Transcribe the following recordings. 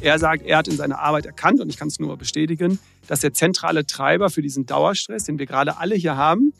Er sagt, er hat in seiner Arbeit erkannt, und ich kann es nur bestätigen, dass der zentrale Treiber für diesen Dauerstress, den wir gerade alle hier haben,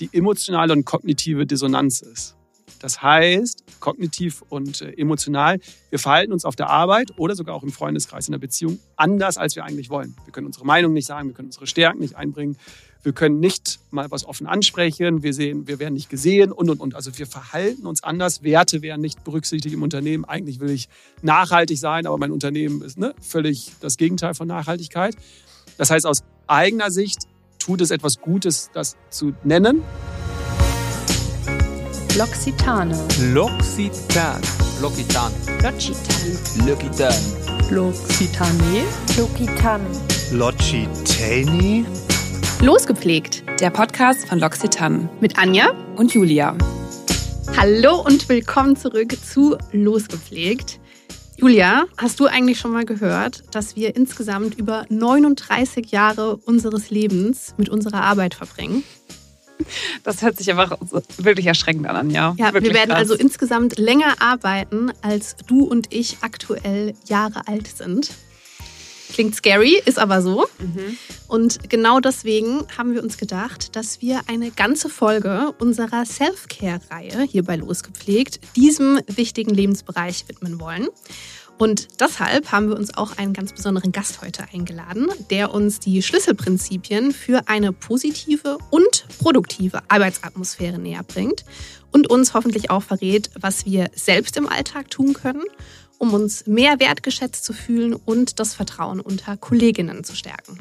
die emotionale und kognitive Dissonanz ist. Das heißt, kognitiv und äh, emotional, wir verhalten uns auf der Arbeit oder sogar auch im Freundeskreis, in der Beziehung anders, als wir eigentlich wollen. Wir können unsere Meinung nicht sagen, wir können unsere Stärken nicht einbringen, wir können nicht mal was offen ansprechen, wir sehen, wir werden nicht gesehen und und und. Also wir verhalten uns anders, Werte werden nicht berücksichtigt im Unternehmen. Eigentlich will ich nachhaltig sein, aber mein Unternehmen ist ne, völlig das Gegenteil von Nachhaltigkeit. Das heißt, aus eigener Sicht tut es etwas Gutes, das zu nennen. L'Occitane. L'Occitan. L'Occitan. L'Occitane. L'Occitan. L'Occitane. L'Occitane. L'Occitani? Losgepflegt Der Podcast von L'Occitane mit Anja. und Julia. Hallo und willkommen zurück zu Losgepflegt. Julia, hast du eigentlich schon mal gehört, dass wir insgesamt über 39 Jahre unseres Lebens mit unserer Arbeit verbringen? Das hört sich einfach wirklich erschreckend an, Anja. Ja, wirklich wir werden krass. also insgesamt länger arbeiten, als du und ich aktuell Jahre alt sind. Klingt scary, ist aber so. Mhm. Und genau deswegen haben wir uns gedacht, dass wir eine ganze Folge unserer Self-Care-Reihe hier bei Losgepflegt diesem wichtigen Lebensbereich widmen wollen. Und deshalb haben wir uns auch einen ganz besonderen Gast heute eingeladen, der uns die Schlüsselprinzipien für eine positive und produktive Arbeitsatmosphäre näher bringt und uns hoffentlich auch verrät, was wir selbst im Alltag tun können, um uns mehr wertgeschätzt zu fühlen und das Vertrauen unter Kolleginnen zu stärken.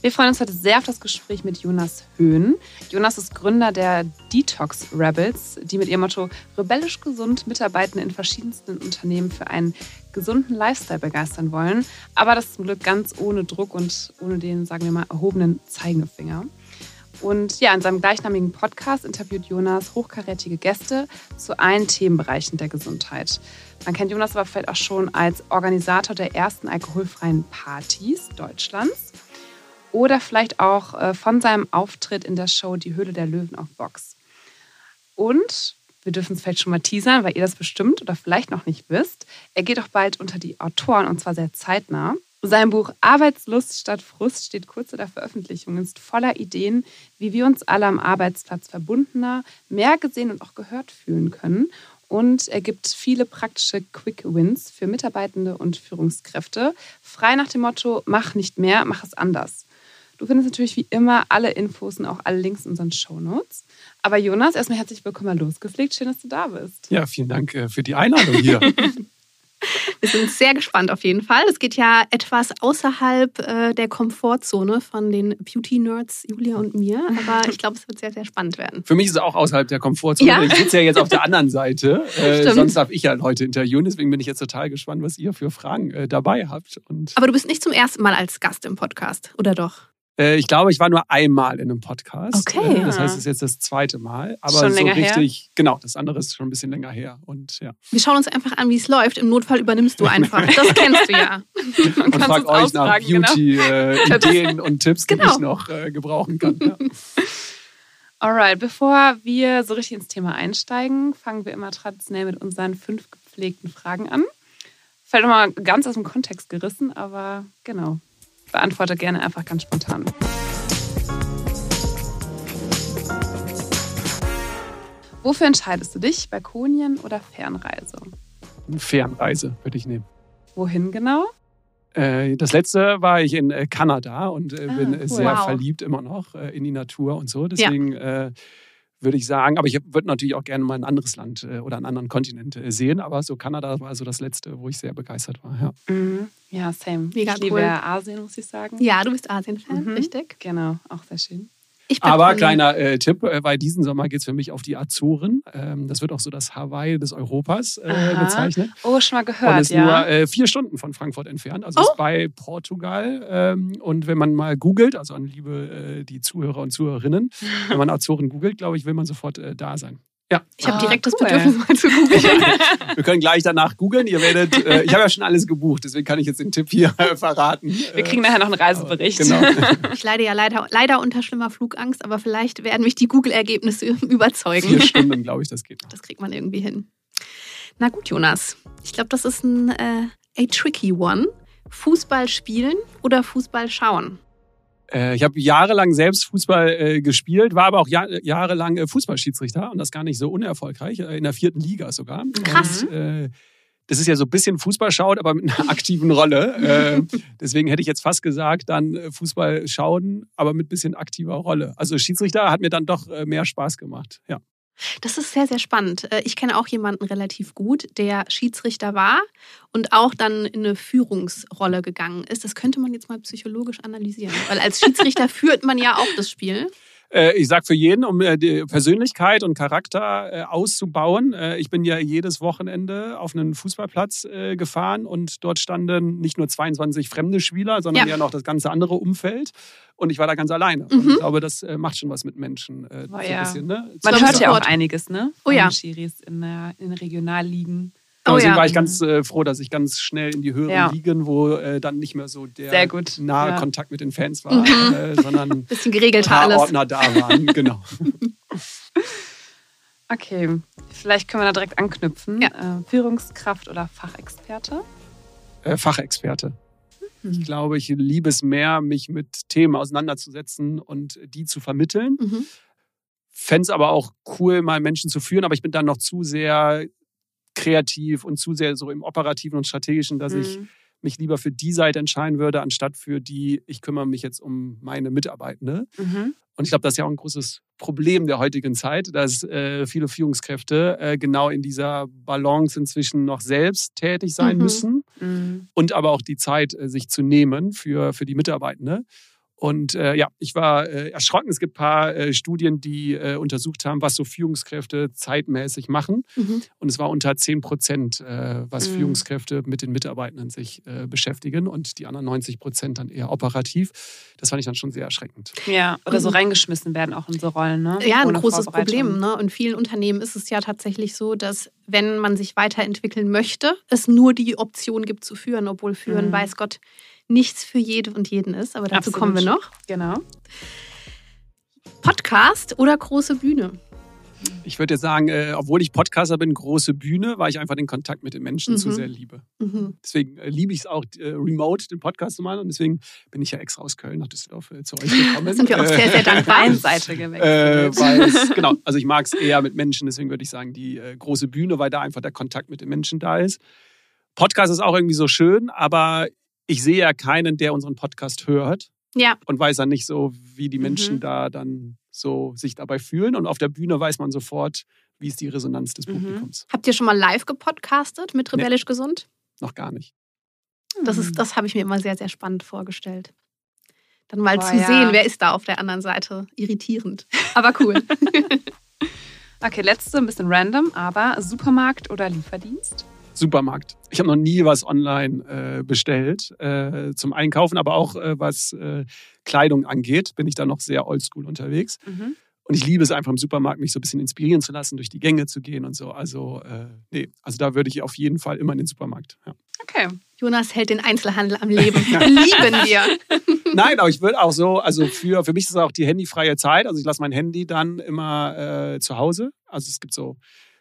Wir freuen uns heute sehr auf das Gespräch mit Jonas Höhn. Jonas ist Gründer der Detox Rebels, die mit ihrem Motto rebellisch gesund Mitarbeitende in verschiedensten Unternehmen für einen gesunden Lifestyle begeistern wollen. Aber das zum Glück ganz ohne Druck und ohne den, sagen wir mal, erhobenen Zeigefinger. Und ja, in seinem gleichnamigen Podcast interviewt Jonas hochkarätige Gäste zu allen Themenbereichen der Gesundheit. Man kennt Jonas aber vielleicht auch schon als Organisator der ersten alkoholfreien Partys Deutschlands oder vielleicht auch äh, von seinem Auftritt in der Show Die Höhle der Löwen auf Vox. Und wir dürfen es vielleicht schon mal teasern, weil ihr das bestimmt oder vielleicht noch nicht wisst. Er geht auch bald unter die Autoren und zwar sehr zeitnah. Sein Buch Arbeitslust statt Frust steht kurz vor der Veröffentlichung und ist voller Ideen, wie wir uns alle am Arbeitsplatz verbundener, mehr gesehen und auch gehört fühlen können. Und er gibt viele praktische Quick Wins für Mitarbeitende und Führungskräfte. Frei nach dem Motto, mach nicht mehr, mach es anders. Du findest natürlich wie immer alle Infos und auch alle Links in unseren Shownotes. Aber Jonas, erstmal herzlich willkommen losgepflegt. Schön, dass du da bist. Ja, vielen Dank äh, für die Einladung hier. Wir sind sehr gespannt auf jeden Fall. Es geht ja etwas außerhalb äh, der Komfortzone von den Beauty-Nerds Julia und mir. Aber ich glaube, es wird sehr, sehr spannend werden. Für mich ist es auch außerhalb der Komfortzone. Ja. Ich sitze ja jetzt auf der anderen Seite. Äh, sonst darf ich ja Leute interviewen. Deswegen bin ich jetzt total gespannt, was ihr für Fragen äh, dabei habt. Und Aber du bist nicht zum ersten Mal als Gast im Podcast, oder doch? Äh, ich glaube, ich war nur einmal in einem Podcast. Okay. Äh, das heißt, es ist jetzt das zweite Mal. Aber Schon so länger her? richtig, genau, das andere ist schon ein bisschen länger her. Und ja. Wir schauen uns einfach an, wie es läuft. Im Notfall übernimmst du einfach. Das kennst du ja. Man Und frag euch nach ausfragen, genau. Beauty-Ideen und Tipps, die Genau. ich noch äh, gebrauchen kann. Ja. Alright, bevor wir so richtig ins Thema einsteigen, fangen wir immer traditionell mit unseren fünf gepflegten Fragen an. Fällt nochmal ganz aus dem Kontext gerissen, aber genau. Beantworte gerne einfach ganz spontan. Wofür entscheidest du dich? Balkonien oder Fernreise? Fernreise würde ich nehmen. Wohin genau? Äh, Das letzte war ich in äh, Kanada und äh, Ah, bin cool. sehr Wow. verliebt immer noch äh, in die Natur und so. Deswegen äh, würde ich sagen, aber ich würde natürlich auch gerne mal ein anderes Land äh, oder einen anderen Kontinent äh, sehen. Aber so Kanada war so das letzte, wo ich sehr begeistert war. Ja. Mhm. Ja, same. Mega ich liebe cool. Asien, muss ich sagen. Ja, du bist Asien-Fan, Mhm. richtig? Genau, auch sehr schön. Aber kleiner äh, Tipp, äh, weil diesen Sommer geht es für mich auf die Azoren. Ähm, das wird auch so das Hawaii des Europas äh, bezeichnet. Oh, schon mal Und gehört, ist ja. nur äh, vier Stunden von Frankfurt entfernt. Also Oh. ist bei Portugal. Ähm, und wenn man mal googelt, also an liebe äh, die Zuhörer und Zuhörerinnen, wenn man Azoren googelt, glaube ich, will man sofort äh, da sein. Ja, Ich habe Ah, direkt das cool. Bedürfnis, mal zu googeln. wir können gleich danach googeln. Ihr werdet, äh, ich habe ja schon alles gebucht, deswegen kann ich jetzt den Tipp hier äh, verraten. Wir kriegen nachher noch einen Reisebericht. Genau. Ich leide ja leider, leider unter schlimmer Flugangst, aber vielleicht werden mich die Google-Ergebnisse überzeugen. Vier Stunden, glaube ich, das geht. noch. Das kriegt man irgendwie hin. Na gut, Jonas. Ich glaube, das ist ein äh, a tricky one. Fußball spielen oder Fußball schauen? Äh, ich habe jahrelang selbst Fußball äh, gespielt, war aber auch jahr, jahrelang äh, Fußballschiedsrichter und das gar nicht so unerfolgreich, äh, in der vierten Liga sogar. Krass. Und, äh, das ist ja so ein bisschen Fußball schaut, aber mit einer aktiven Rolle. Äh, deswegen hätte ich jetzt fast gesagt, dann Fußball schauen, aber mit bisschen aktiver Rolle. Also Schiedsrichter hat mir dann doch mehr Spaß gemacht. Ja. Das ist sehr, sehr spannend. Äh, Ich kenne auch jemanden relativ gut, der Schiedsrichter war und auch dann in eine Führungsrolle gegangen ist. Das könnte man jetzt mal psychologisch analysieren, weil als Schiedsrichter führt man ja auch das Spiel. Äh, ich sag für jeden, um äh, die Persönlichkeit und Charakter äh, auszubauen. Äh, ich bin ja jedes Wochenende auf einen Fußballplatz äh, gefahren und dort standen nicht nur 22 fremde Spieler, sondern Ja. ja, noch das ganze andere Umfeld. Und ich war da ganz alleine. Mhm. Und ich glaube, das äh, macht schon was mit Menschen. Äh, Oh so ein ja. bisschen, ne? Man hört ja auch einiges, ne? Oh ja. Von Schiris in, der, in Regionalligen. Oh deswegen ja. war ich ganz äh, froh, dass ich ganz schnell in die höheren Ja. Ligen, wo äh, dann nicht mehr so der Sehr gut, nahe ja. Kontakt mit den Fans war, Mhm. äh, sondern ein Bisschen geregelter paar alles. Ordner da waren. Genau. Okay, vielleicht können wir da direkt anknüpfen. Ja. Äh, Führungskraft oder Fachexperte? Äh, Fachexperte. Mhm. Ich glaube, ich liebe es mehr, mich mit Themen auseinanderzusetzen und die zu vermitteln. Mhm. Fände es aber auch cool, mal Menschen zu führen, aber ich bin dann noch zu sehr kreativ und zu sehr so im Operativen und Strategischen, dass ich Mhm. mich lieber für die Seite entscheiden würde, anstatt für die, ich kümmere mich jetzt um meine Mitarbeitende. Mhm. Und ich glaube, das ist ja auch ein großes Problem der heutigen Zeit, dass äh, viele Führungskräfte äh, genau in dieser Balance inzwischen noch selbst tätig sein Mhm. müssen Mhm. und aber auch die Zeit äh, sich zu nehmen für, für die Mitarbeitende. Und äh, ja, ich war äh, erschrocken. Es gibt ein paar äh, Studien, die äh, untersucht haben, was so Führungskräfte zeitmäßig machen. Mhm. Und es war unter 10 Prozent, äh, was Mhm. Führungskräfte mit den Mitarbeitenden sich äh, beschäftigen und die anderen 90 Prozent dann eher operativ. Das fand ich dann schon sehr erschreckend. Ja, oder so Mhm. reingeschmissen werden auch in so Rollen, ne? Ja, ein Ohne großes. Problem. Ne? In vielen Unternehmen ist es ja tatsächlich so, dass wenn man sich weiterentwickeln möchte, es nur die Option gibt zu führen, obwohl führen, Mhm. weiß Gott, nichts für jede und jeden ist. Aber dazu Absolut. kommen wir noch. Genau. Podcast oder große Bühne? Ich würde jetzt sagen, äh, obwohl ich Podcaster bin, große Bühne, weil ich einfach den Kontakt mit den Menschen zu Mhm. sehr liebe. Mhm. Deswegen äh, liebe ich es auch, äh, remote den Podcast zu machen. Und deswegen bin ich ja extra aus Köln nach Düsseldorf äh, zu euch gekommen. Sind wir auch sehr, sehr dankbar. Äh, gewechselt. weil es, genau, also ich mag es eher mit Menschen, deswegen würde ich sagen, die äh, große Bühne, weil da einfach der Kontakt mit den Menschen da ist. Podcast ist auch irgendwie so schön, aber ich sehe ja keinen, der unseren Podcast hört Ja, und weiß dann nicht so, wie die Menschen Mhm. da dann so sich dabei fühlen. Und auf der Bühne weiß man sofort, wie ist die Resonanz des Mhm. Publikums. habt ihr schon mal live gepodcastet mit Rebellisch Gesund? Noch gar nicht. Das, Mhm. ist, das habe ich mir immer sehr, sehr spannend vorgestellt. Dann mal Boah, zu ja. sehen, wer ist da auf der anderen Seite. Irritierend. Aber cool. Okay, letzte, ein bisschen random, aber Supermarkt oder Lieferdienst? Supermarkt. Ich habe noch nie was online äh, bestellt äh, zum Einkaufen, aber auch äh, was äh, Kleidung angeht, bin ich da noch sehr oldschool unterwegs. Mhm. Und ich liebe es einfach im Supermarkt, mich so ein bisschen inspirieren zu lassen, durch die Gänge zu gehen und so. Also, äh, nee, also da würde ich auf jeden Fall immer in den Supermarkt. Ja. Okay. Jonas hält den Einzelhandel am Leben. Lieben wir. Nein, aber ich würde auch so, also für, für mich ist es auch die handyfreie Zeit. Also ich lasse mein Handy dann immer äh, zu Hause. Also es gibt so,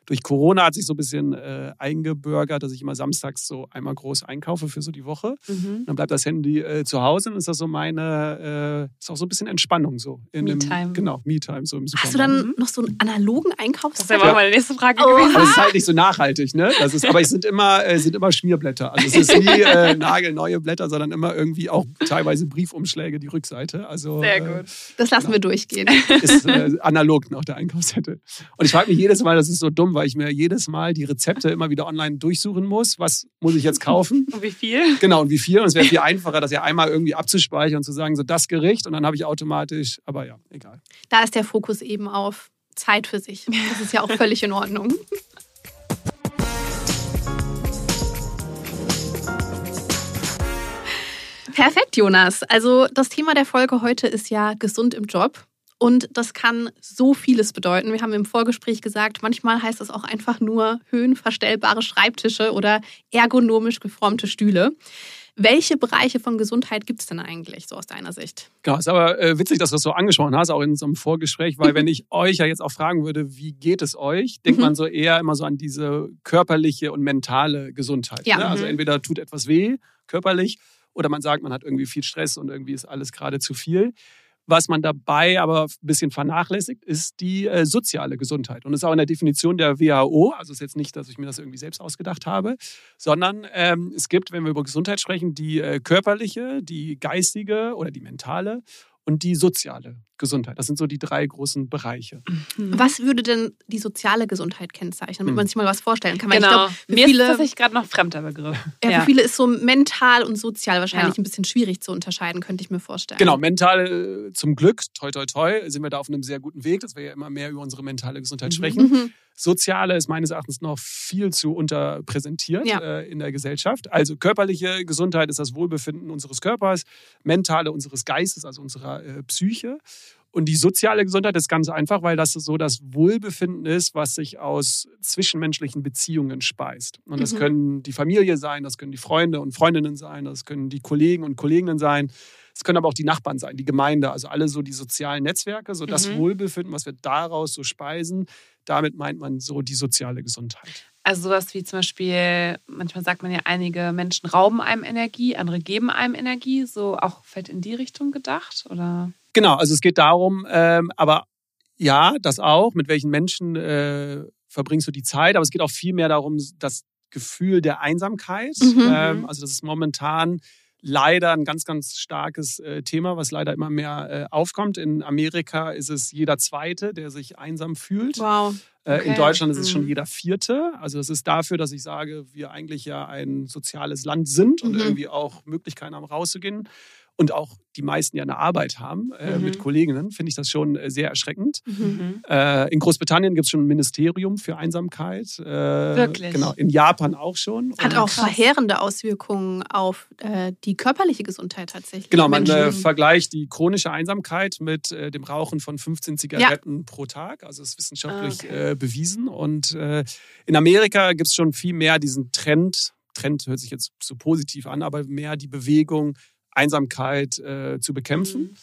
durch Corona hat sich so ein bisschen äh, eingebürgert, dass ich immer samstags so einmal groß einkaufe für so die Woche. Mhm. Dann bleibt das Handy äh, zu Hause und ist das so meine, äh, ist auch so ein bisschen Entspannung so. In dem- Me-Time. Genau, Me-Time so im Supermarkt. Hast du dann noch so einen analogen Das Einkaufszettel? wäre auch meine nächste Frage Oh. gewesen. Aber es ist halt nicht so nachhaltig, ne? Das ist, aber es sind immer, äh, sind immer Schmierblätter. Also es ist nie äh, nagelneue Blätter, sondern immer irgendwie auch teilweise Briefumschläge, die Rückseite. Also, Sehr äh, gut. Das lassen wir durchgehen. ist äh, analog noch der Einkaufszettel. Und ich frage mich jedes Mal, das ist so dumm, weil ich mir jedes Mal die Rezepte immer wieder online durchsuchen muss. Was muss ich jetzt kaufen? Und wie viel? Genau, und wie viel? Und es wäre viel einfacher, das ja einmal irgendwie abzuspeichern und zu sagen, so das Gericht und dann habe ich automatisch, aber ja, egal. Da ist der Fokus eben auf Zeit für sich. Das ist ja auch völlig in Ordnung. Perfekt, Jonas. Also das Thema der Folge heute ist ja gesund im Job. Und das kann so vieles bedeuten. Wir haben im Vorgespräch gesagt, manchmal heißt das auch einfach nur höhenverstellbare Schreibtische oder ergonomisch geformte Stühle. Welche Bereiche von Gesundheit gibt es denn eigentlich, so aus deiner Sicht? Genau, ist aber äh, witzig, dass du das so angesprochen hast, auch in so einem Vorgespräch, weil wenn ich euch ja jetzt auch fragen würde, wie geht es euch, denkt Mhm. man so eher immer so an diese körperliche und mentale Gesundheit. Ja. Ne? Also Mhm. entweder tut etwas weh, körperlich, Oder man sagt, man hat irgendwie viel Stress und irgendwie ist alles gerade zu viel. Was man dabei aber ein bisschen vernachlässigt, ist die äh, soziale Gesundheit. Und das ist auch in der Definition der WHO, also ist jetzt nicht, dass ich mir das irgendwie selbst ausgedacht habe, sondern ähm, es gibt, wenn wir über Gesundheit sprechen, die äh, körperliche, die geistige oder die mentale und die soziale Gesundheit. Das sind so die drei großen Bereiche. Was würde denn die soziale Gesundheit kennzeichnen, damit Hm. man sich mal was vorstellen kann? Weil Genau. ich glaube, für Mir ist viele, tatsächlich gerade noch fremder Begriff. ja, für viele ist so mental und sozial wahrscheinlich Ja. ein bisschen schwierig zu unterscheiden, könnte ich mir vorstellen. Genau, mental äh, zum Glück, toi toi toi, sind wir da auf einem sehr guten Weg, dass wir ja immer mehr über unsere mentale Gesundheit sprechen. Mhm. Soziale ist meines Erachtens noch viel zu unterpräsentiert Ja. äh, in der Gesellschaft. Also körperliche Gesundheit ist das Wohlbefinden unseres Körpers, mentale unseres Geistes, also unserer äh, Psyche. Und die soziale Gesundheit ist ganz einfach, weil das so das Wohlbefinden ist, was sich aus zwischenmenschlichen Beziehungen speist. Und das Mhm. können die Familie sein, das können die Freunde und Freundinnen sein, das können die Kollegen und Kolleginnen sein. Es können aber auch die Nachbarn sein, die Gemeinde, also alle so die sozialen Netzwerke, so das Mhm. Wohlbefinden, was wir daraus so speisen. Damit meint man so die soziale Gesundheit. Also sowas wie zum Beispiel, manchmal sagt man ja, einige Menschen rauben einem Energie, andere geben einem Energie. So auch vielleicht in die Richtung gedacht? Oder? Genau, also es geht darum, ähm, aber ja, das auch, mit welchen Menschen äh, verbringst du die Zeit, aber es geht auch viel mehr darum, das Gefühl der Einsamkeit. Mhm. Ähm, also das ist momentan leider ein ganz, ganz starkes äh, Thema, was leider immer mehr äh, aufkommt. In Amerika ist es jeder Zweite, der sich einsam fühlt. Wow. Äh, In Okay. Deutschland ist es schon Mhm. jeder Vierte. Also das ist dafür, dass ich sage, wir eigentlich ja ein soziales Land sind und Mhm. irgendwie auch Möglichkeiten haben, rauszugehen. Und auch die meisten ja eine Arbeit haben äh, Mhm. mit Kolleginnen, finde ich das schon äh, sehr erschreckend. Mhm. Äh, in Großbritannien gibt es schon ein Ministerium für Einsamkeit. Äh, Wirklich? Genau, in Japan auch schon. Hat Und- auch verheerende Auswirkungen auf äh, die körperliche Gesundheit tatsächlich. Genau, man äh, vergleicht die chronische Einsamkeit mit äh, dem Rauchen von 15 Zigaretten pro Tag. Also es ist wissenschaftlich Ah, okay. äh, bewiesen. Und äh, in Amerika gibt es schon viel mehr diesen Trend, Trend hört sich jetzt so positiv an, aber mehr die Bewegung, Einsamkeit äh, zu bekämpfen. Mhm.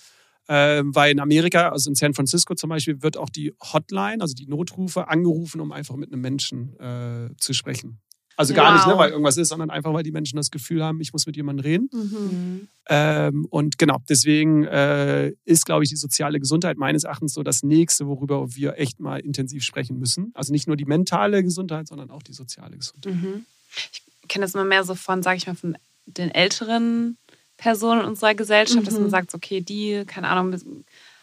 Ähm, weil in Amerika, also in San Francisco zum Beispiel, wird auch die Hotline, also die Notrufe, angerufen, um einfach mit einem Menschen äh, zu sprechen. Also gar nicht, ne, Wow. weil irgendwas ist, sondern einfach, weil die Menschen das Gefühl haben, ich muss mit jemandem reden. Mhm. Ähm, und genau, deswegen äh, ist, glaube ich, die soziale Gesundheit meines Erachtens so das nächste, worüber wir echt mal intensiv sprechen müssen. Also nicht nur die mentale Gesundheit, sondern auch die soziale Gesundheit. Mhm. Ich kenne das immer mehr so von, sage ich mal, von den älteren Personen unserer Gesellschaft, dass Mhm. man sagt, okay, die, keine Ahnung,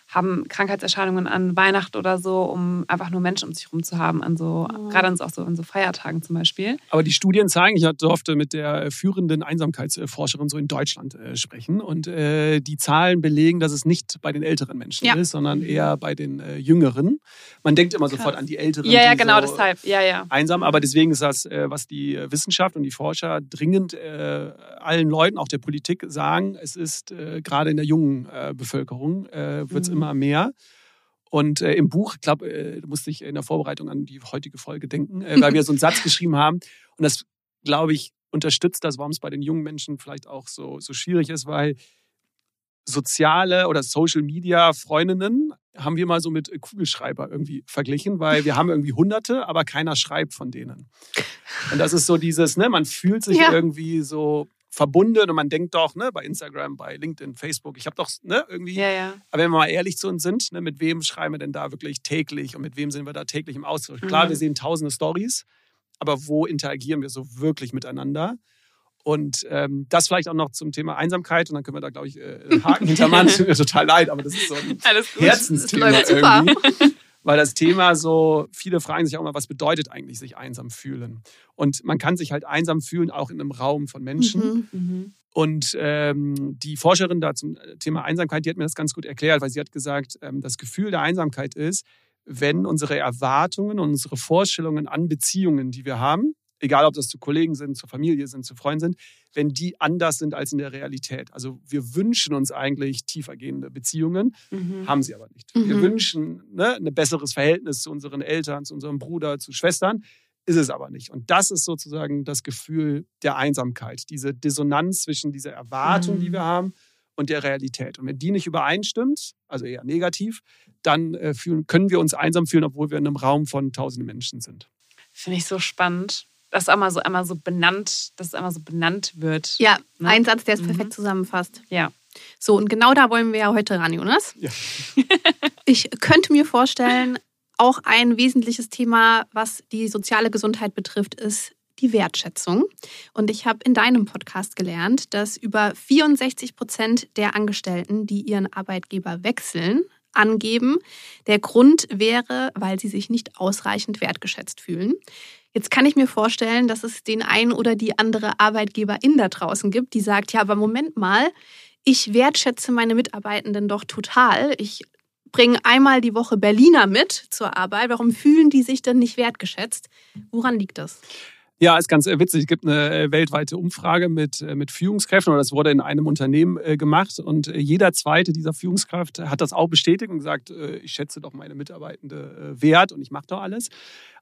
haben Krankheitserscheinungen an Weihnachten oder so, um einfach nur Menschen um sich herum zu haben, an so, Oh. gerade an so, auch so, an so Feiertagen zum Beispiel. Aber die Studien zeigen, ich durfte mit der führenden Einsamkeitsforscherin so in Deutschland äh, sprechen und äh, die Zahlen belegen, dass es nicht bei den älteren Menschen Ja. ist, sondern eher bei den äh, jüngeren. Man denkt immer sofort an die Älteren. Ja, ja, die genau, so deshalb. Ja, ja. einsam, aber deswegen ist das, äh, was die äh, Wissenschaft und die Forscher dringend äh, allen Leuten, auch der Politik, sagen, es ist äh, gerade in der jungen äh, Bevölkerung äh, wird es Mhm. Immer mehr. Und äh, im Buch, ich glaube, äh, musste ich in der Vorbereitung an die heutige Folge denken, äh, weil wir so einen Satz geschrieben haben. Und das, glaube ich, unterstützt das, warum es bei den jungen Menschen vielleicht auch so, so schwierig ist, weil soziale oder Social Media Freundinnen haben wir mal so mit Kugelschreiber irgendwie verglichen, weil wir haben irgendwie Hunderte, aber keiner schreibt von denen. Und das ist so dieses, ne, man fühlt sich Ja. irgendwie so verbunden und man denkt doch, ne, bei Instagram, bei LinkedIn, Facebook, ich habe doch, ne, irgendwie, Ja, ja. aber wenn wir mal ehrlich zu uns sind, ne, mit wem schreiben wir denn da wirklich täglich und mit wem sind wir da täglich im Austausch? Klar, Mhm. wir sehen tausende Stories, aber wo interagieren wir so wirklich miteinander? Und ähm, das vielleicht auch noch zum Thema Einsamkeit und dann können wir da, glaube ich, äh, einen Haken hintermachen. Tut mir total leid, aber das ist so ein. Herzensthema irgendwie. Weil das Thema so, viele fragen sich auch mal, was bedeutet eigentlich sich einsam fühlen? Und man kann sich halt einsam fühlen, auch in einem Raum von Menschen. Mhm. Mhm. Und ähm, die Forscherin da zum Thema Einsamkeit, die hat mir das ganz gut erklärt, weil sie hat gesagt, ähm, das Gefühl der Einsamkeit ist, wenn unsere Erwartungen und unsere Vorstellungen an Beziehungen, die wir haben, egal ob das zu Kollegen sind, zur Familie sind, zu Freunden sind, wenn die anders sind als in der Realität. Also wir wünschen uns eigentlich tiefergehende Beziehungen, Mhm. haben sie aber nicht. Wir Mhm. wünschen ne, ein besseres Verhältnis zu unseren Eltern, zu unserem Bruder, zu Schwestern, ist es aber nicht. Und das ist sozusagen das Gefühl der Einsamkeit, diese Dissonanz zwischen dieser Erwartung, die Mhm. wir haben, und der Realität. Und wenn die nicht übereinstimmt, also eher negativ, dann äh, fühlen, können wir uns einsam fühlen, obwohl wir in einem Raum von tausenden Menschen sind. Finde ich so spannend. Das einmal so einmal so benannt, dass es einmal so benannt wird. Ja, Ne? ein Satz, der es Mhm. perfekt zusammenfasst. Ja. So, und genau da wollen wir ja heute ran, Jonas. Ja. Ich könnte mir vorstellen, auch ein wesentliches Thema, was die soziale Gesundheit betrifft, ist die Wertschätzung. Und ich habe in deinem Podcast gelernt, dass über 64 Prozent der Angestellten, die ihren Arbeitgeber wechseln, angeben, der Grund wäre, weil sie sich nicht ausreichend wertgeschätzt fühlen. Jetzt kann ich mir vorstellen, dass es den einen oder die andere Arbeitgeberin da draußen gibt, die sagt, ja, aber Moment mal, ich wertschätze meine Mitarbeitenden doch total. Ich bringe einmal die Woche Berliner mit zur Arbeit. Warum fühlen die sich denn nicht wertgeschätzt? Woran liegt das? Ja, ist ganz äh, witzig. Es gibt eine äh, weltweite Umfrage mit, äh, mit Führungskräften oder das wurde in einem Unternehmen gemacht und jeder zweite dieser Führungskraft hat das auch bestätigt und gesagt, ich schätze doch meine Mitarbeitende wert und ich mache doch alles.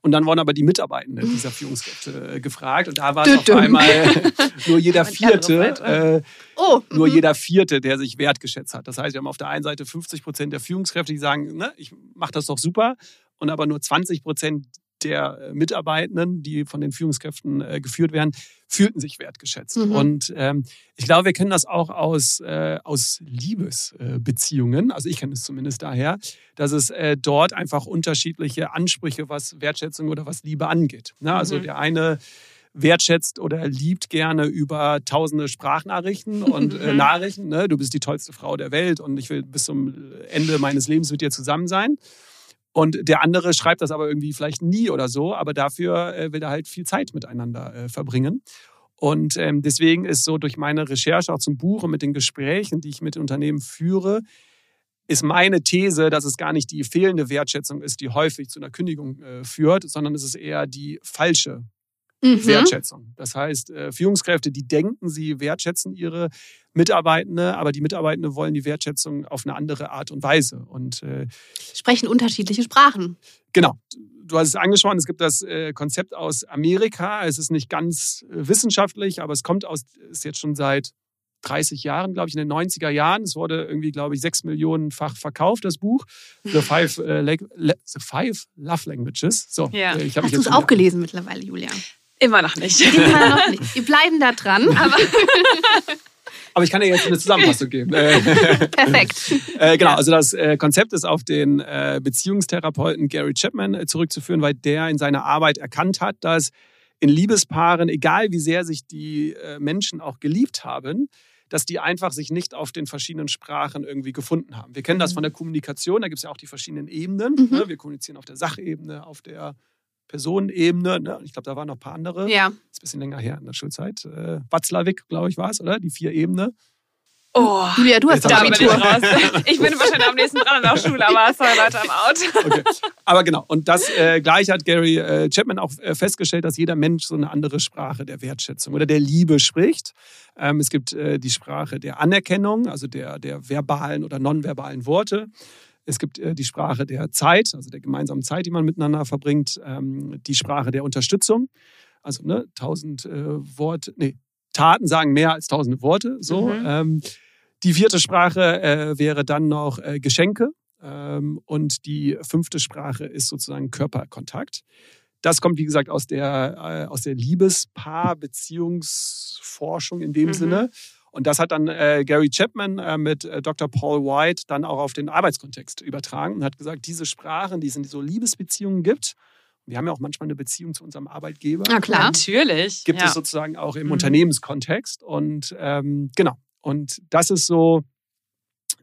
Und dann wurden aber die Mitarbeitenden dieser Führungskräfte gefragt und da war es auf einmal nur jeder Vierte, Oh, nur mhm. jeder Vierte, der sich wertgeschätzt hat. Das heißt, wir haben auf der einen Seite 50 Prozent der Führungskräfte, die sagen, ne, ich mache das doch super, und aber nur 20 Prozent der äh, Mitarbeitenden, die von den Führungskräften äh, geführt werden, fühlten sich wertgeschätzt. Mhm. Und ähm, ich glaube, wir kennen das auch aus, äh, aus Liebesbeziehungen. Äh, also ich kenne es zumindest daher, dass es äh, dort einfach unterschiedliche Ansprüche, was Wertschätzung oder was Liebe angeht. Na, also Mhm. der eine wertschätzt oder liebt gerne über tausende Sprachnachrichten und äh, Mhm. Nachrichten. Ne? Du bist die tollste Frau der Welt und ich will bis zum Ende meines Lebens mit dir zusammen sein. Und der andere schreibt das aber irgendwie vielleicht nie oder so, aber dafür äh, will er halt viel Zeit miteinander äh, verbringen. Und ähm, deswegen ist so durch meine Recherche auch zum Buch und mit den Gesprächen, die ich mit Unternehmen führe, ist meine These, dass es gar nicht die fehlende Wertschätzung ist, die häufig zu einer Kündigung äh, führt, sondern es ist eher die falsche Mhm. Wertschätzung. Das heißt, äh, Führungskräfte, die denken, sie wertschätzen ihre Mitarbeitende, aber die Mitarbeitende wollen die Wertschätzung auf eine andere Art und Weise. Und äh, Sprechen unterschiedliche Sprachen. genau, du hast es angesprochen, es gibt das äh, Konzept aus Amerika. Es ist nicht ganz äh, wissenschaftlich, aber es kommt aus, ist jetzt schon seit 30 Jahren, glaube ich, in den 90er Jahren. Es wurde irgendwie, glaube ich, sechs Millionenfach verkauft, das Buch. The Five, äh, La- The Five Love Languages. So, Ja. ich Hast du es auch gelesen mittlerweile, Julia? Immer noch nicht. Immer noch nicht. Wir bleiben da dran. Aber Aber ich kann dir jetzt eine Zusammenfassung geben. Perfekt. Äh, genau, also das äh, Konzept ist auf den äh, Beziehungstherapeuten Gary Chapman zurückzuführen, weil der in seiner Arbeit erkannt hat, dass in Liebespaaren, egal wie sehr sich die Menschen auch geliebt haben, dass die einfach sich nicht auf den verschiedenen Sprachen irgendwie gefunden haben. Wir kennen das von der Kommunikation, da gibt es ja auch die verschiedenen Ebenen. Mhm. Ne? Wir kommunizieren auf der Sachebene, auf der Personenebene. Ne? Ich glaube, da waren noch ein paar andere. Ja. Ist ein bisschen länger her in der Schulzeit. Äh, Watzlawick, glaube ich, war es, oder? Die vier Ebene. Oh, Julia, du hast doch da haben bin ich Abitur. raus. Ich bin wahrscheinlich am nächsten dran in der Schule, aber sorry Leute, I'm out. Okay. Aber genau, und das äh, gleiche hat Gary äh, Chapman auch äh, festgestellt, dass jeder Mensch so eine andere Sprache der Wertschätzung oder der Liebe spricht. Ähm, es gibt äh, die Sprache der Anerkennung, also der, der verbalen oder nonverbalen Worte. Es gibt äh, die Sprache der Zeit, also der gemeinsamen Zeit, die man miteinander verbringt. Ähm, die Sprache der Unterstützung, also ne, tausend äh, Worte, nee, Taten sagen mehr als tausende Worte. So. Mhm. Ähm, die vierte Sprache äh, wäre dann noch Geschenke. Ähm, und die fünfte Sprache ist sozusagen Körperkontakt. Das kommt, wie gesagt, aus der, äh, aus der Liebespaar-Beziehungsforschung in dem Mhm. Sinne. Und das hat dann äh, Gary Chapman äh, mit äh, Dr. Paul White dann auch auf den Arbeitskontext übertragen und hat gesagt, diese Sprachen, die es in so Liebesbeziehungen gibt, wir haben ja auch manchmal eine Beziehung zu unserem Arbeitgeber, Na klar. Natürlich. gibt ja. es sozusagen auch im Mhm. Unternehmenskontext. Und ähm, genau, und das ist so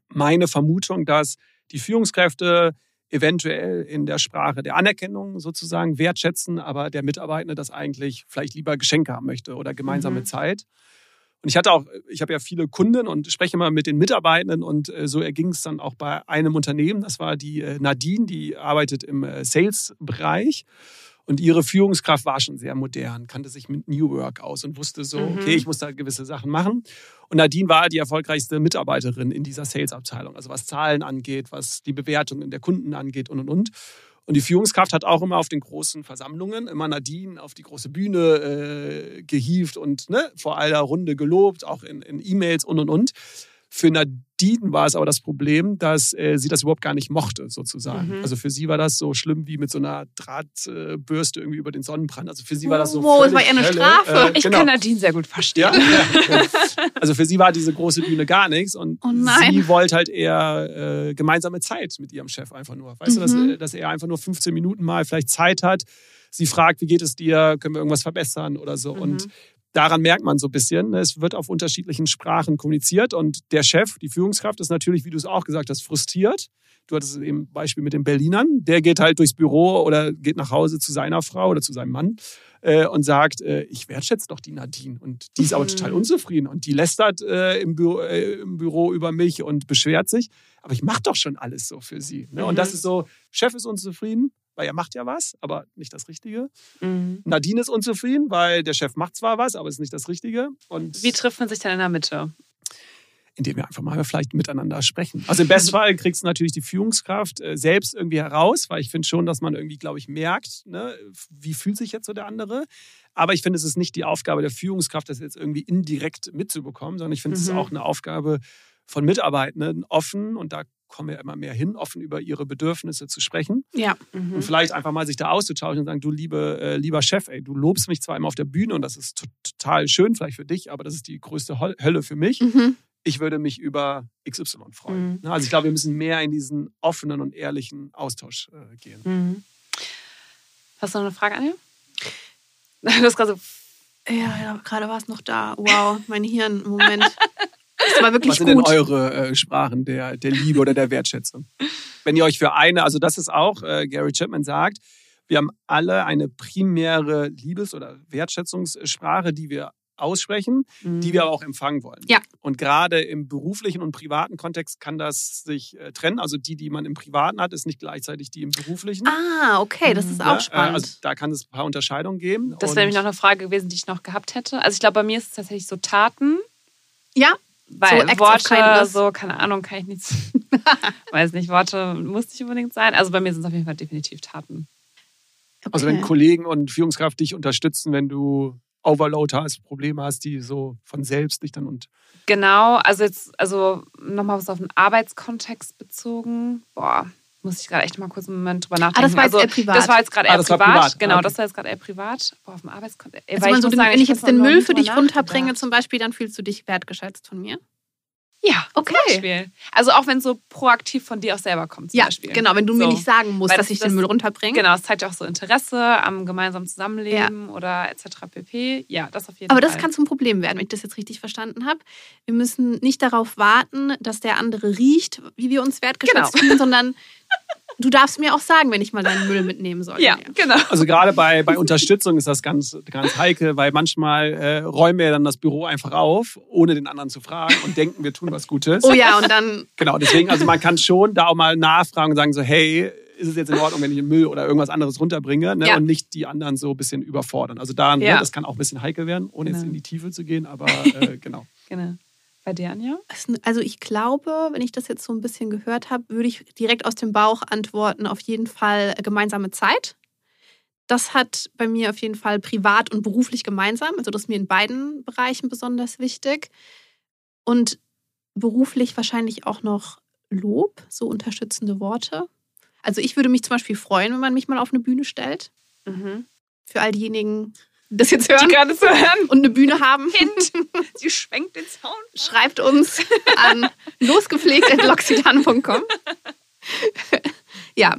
meine Vermutung, dass die Führungskräfte eventuell in der Sprache der Anerkennung sozusagen wertschätzen, aber der Mitarbeitende das eigentlich vielleicht lieber Geschenke haben möchte oder gemeinsame Mhm. Zeit. Und ich hatte auch, ich habe ja viele Kunden und spreche mal mit den Mitarbeitenden und äh, so erging es dann auch bei einem Unternehmen. Das war die äh, Nadine, die arbeitet im äh, Sales-Bereich. Und ihre Führungskraft war schon sehr modern, kannte sich mit New Work aus und wusste so, Mhm. okay, ich muss da gewisse Sachen machen. Und Nadine war die erfolgreichste Mitarbeiterin in dieser Sales-Abteilung, also was Zahlen angeht, was die Bewertungen der Kunden angeht und und und. Und die Führungskraft hat auch immer auf den großen Versammlungen immer Nadine auf die große Bühne äh, gehievt und ne, vor aller Runde gelobt, auch in, in E-Mails und und und. Für Nadine war es aber das Problem, dass äh, sie das überhaupt gar nicht mochte, sozusagen. Mhm. Also für sie war das so schlimm wie mit so einer Drahtbürste irgendwie über den Sonnenbrand. Also für sie war das so. Wow, es völlig war eher eine. Strafe. Äh, Ich genau. kann Nadine sehr gut verstehen. Ja, ja. Also für sie war diese große Bühne gar nichts und Oh sie wollte halt eher äh, gemeinsame Zeit mit ihrem Chef einfach nur. Weißt du, dass, Mhm. äh, dass er einfach nur 15 Minuten mal vielleicht Zeit hat. Sie fragt, wie geht es dir? Können wir irgendwas verbessern oder so? Mhm. Und daran merkt man so ein bisschen, ne, es wird auf unterschiedlichen Sprachen kommuniziert und der Chef, die Führungskraft, ist natürlich, wie du es auch gesagt hast, frustriert. Du hattest eben Beispiel mit den Berlinern. Der geht halt durchs Büro oder geht nach Hause zu seiner Frau oder zu seinem Mann äh, und sagt, äh, ich wertschätze doch die Nadine. Und die ist aber Mhm. total unzufrieden und die lästert äh, im, Büro, im Büro über mich und beschwert sich. Aber ich mache doch schon alles so für sie. Ne? Und Mhm. das ist so, Chef ist unzufrieden, weil er macht ja was, aber nicht das Richtige. Mhm. Nadine ist unzufrieden, weil der Chef macht zwar was, aber es ist nicht das Richtige. Und Wie trifft man sich dann in der Mitte? indem wir einfach mal vielleicht miteinander sprechen. Also im besten Fall kriegst du natürlich die Führungskraft äh, selbst irgendwie heraus, weil ich finde schon, dass man irgendwie, glaube ich, merkt, ne, wie fühlt sich jetzt so der andere. Aber ich finde, es ist nicht die Aufgabe der Führungskraft, das jetzt irgendwie indirekt mitzubekommen, sondern ich finde, es ist Mhm. auch eine Aufgabe von Mitarbeitenden, offen, und da kommen wir immer mehr hin, offen über ihre Bedürfnisse zu sprechen Ja. Mhm. und vielleicht einfach mal sich da auszutauschen und sagen, du liebe, äh, lieber Chef, ey, du lobst mich zwar immer auf der Bühne und das ist to- total schön vielleicht für dich, aber das ist die größte Hol- Hölle für mich Mhm. ich würde mich über XY freuen. Mhm. Ne, Also ich glaube, wir müssen mehr in diesen offenen und ehrlichen Austausch äh, gehen. Mhm. Hast du noch eine Frage, Anja? Du hast gerade so. Ja, ja gerade war es noch da. Wow, mein Hirn Moment. Das war wirklich Was sind gut. denn eure äh, Sprachen der, der Liebe oder der Wertschätzung? Wenn ihr euch für eine, also das ist auch, äh, Gary Chapman sagt, wir haben alle eine primäre Liebes- oder Wertschätzungssprache, die wir aussprechen, die wir aber auch empfangen wollen. Ja. Und gerade im beruflichen und privaten Kontext kann das sich äh, trennen. Also die, die man im Privaten hat, ist nicht gleichzeitig die im beruflichen. Ah, okay, das ist Ja, auch spannend. Äh, also da kann es ein paar Unterscheidungen geben. Das wäre nämlich noch eine Frage gewesen, die ich noch gehabt hätte. Also ich glaube, bei mir ist es tatsächlich so Taten, ja, weil of Worte, so, keine Ahnung, kann ich nichts. weiß nicht, Worte muss nicht unbedingt sein. Also bei mir sind es auf jeden Fall definitiv Taten. Also wenn okay. Kollegen und Führungskraft dich unterstützen, wenn du Overload hast, Probleme hast, die so von selbst dich dann und Genau, also jetzt, also nochmal was auf den Arbeitskontext bezogen. Boah, muss ich gerade echt mal kurz einen Moment drüber nachdenken. Ah, das war jetzt also, eher privat. Das war jetzt gerade Ah, eher war privat. privat. Genau, Ah, okay. das war jetzt gerade eher privat. Boah, auf dem Arbeitskontext. Also wenn, so, wenn ich jetzt den Müll für dich runterbringe zum Beispiel, dann fühlst du dich wertgeschätzt von mir. Ja, Okay. zum Beispiel. Also auch wenn es so proaktiv von dir auch selber kommt zum Ja, Beispiel. genau, wenn du mir So. nicht sagen musst, Weil dass das- ich den Müll runterbringe. Genau, das zeigt ja auch so Interesse am gemeinsamen Zusammenleben oder etc. pp. Ja, das auf jeden Aber Fall. das kann zum Problem werden, wenn ich das jetzt richtig verstanden habe. Wir müssen nicht darauf warten, dass der andere riecht, wie wir uns wertgeschätzt Genau. fühlen, sondern du darfst mir auch sagen, wenn ich mal deinen Müll mitnehmen soll. Ja, genau. Also gerade bei, bei Unterstützung ist das ganz, ganz heikel, weil manchmal äh, räumen wir dann das Büro einfach auf, ohne den anderen zu fragen und denken, wir tun was Gutes. Oh ja, und dann, Genau, deswegen, also man kann schon da auch mal nachfragen und sagen so, hey, ist es jetzt in Ordnung, wenn ich Müll oder irgendwas anderes runterbringe ne? Ja. und nicht die anderen so ein bisschen überfordern. Also da, Ja. ne, das kann auch ein bisschen heikel werden, ohne jetzt Genau. in die Tiefe zu gehen, aber äh, genau. genau. Bei dir, Anja? also ich glaube, wenn ich das jetzt so ein bisschen gehört habe, würde ich direkt aus dem Bauch antworten, auf jeden Fall gemeinsame Zeit. Das hat bei mir auf jeden Fall privat und beruflich gemeinsam. Also das ist mir in beiden Bereichen besonders wichtig. Und beruflich wahrscheinlich auch noch Lob, so unterstützende Worte. Also ich würde mich zum Beispiel freuen, wenn man mich mal auf eine Bühne stellt. Mhm. Für all diejenigen, die das jetzt Die hören gerade zu hören. und eine Bühne haben. Hint. Sie schwenkt den Zaun. Schreibt uns an losgepflegt.loxitan.com. ja,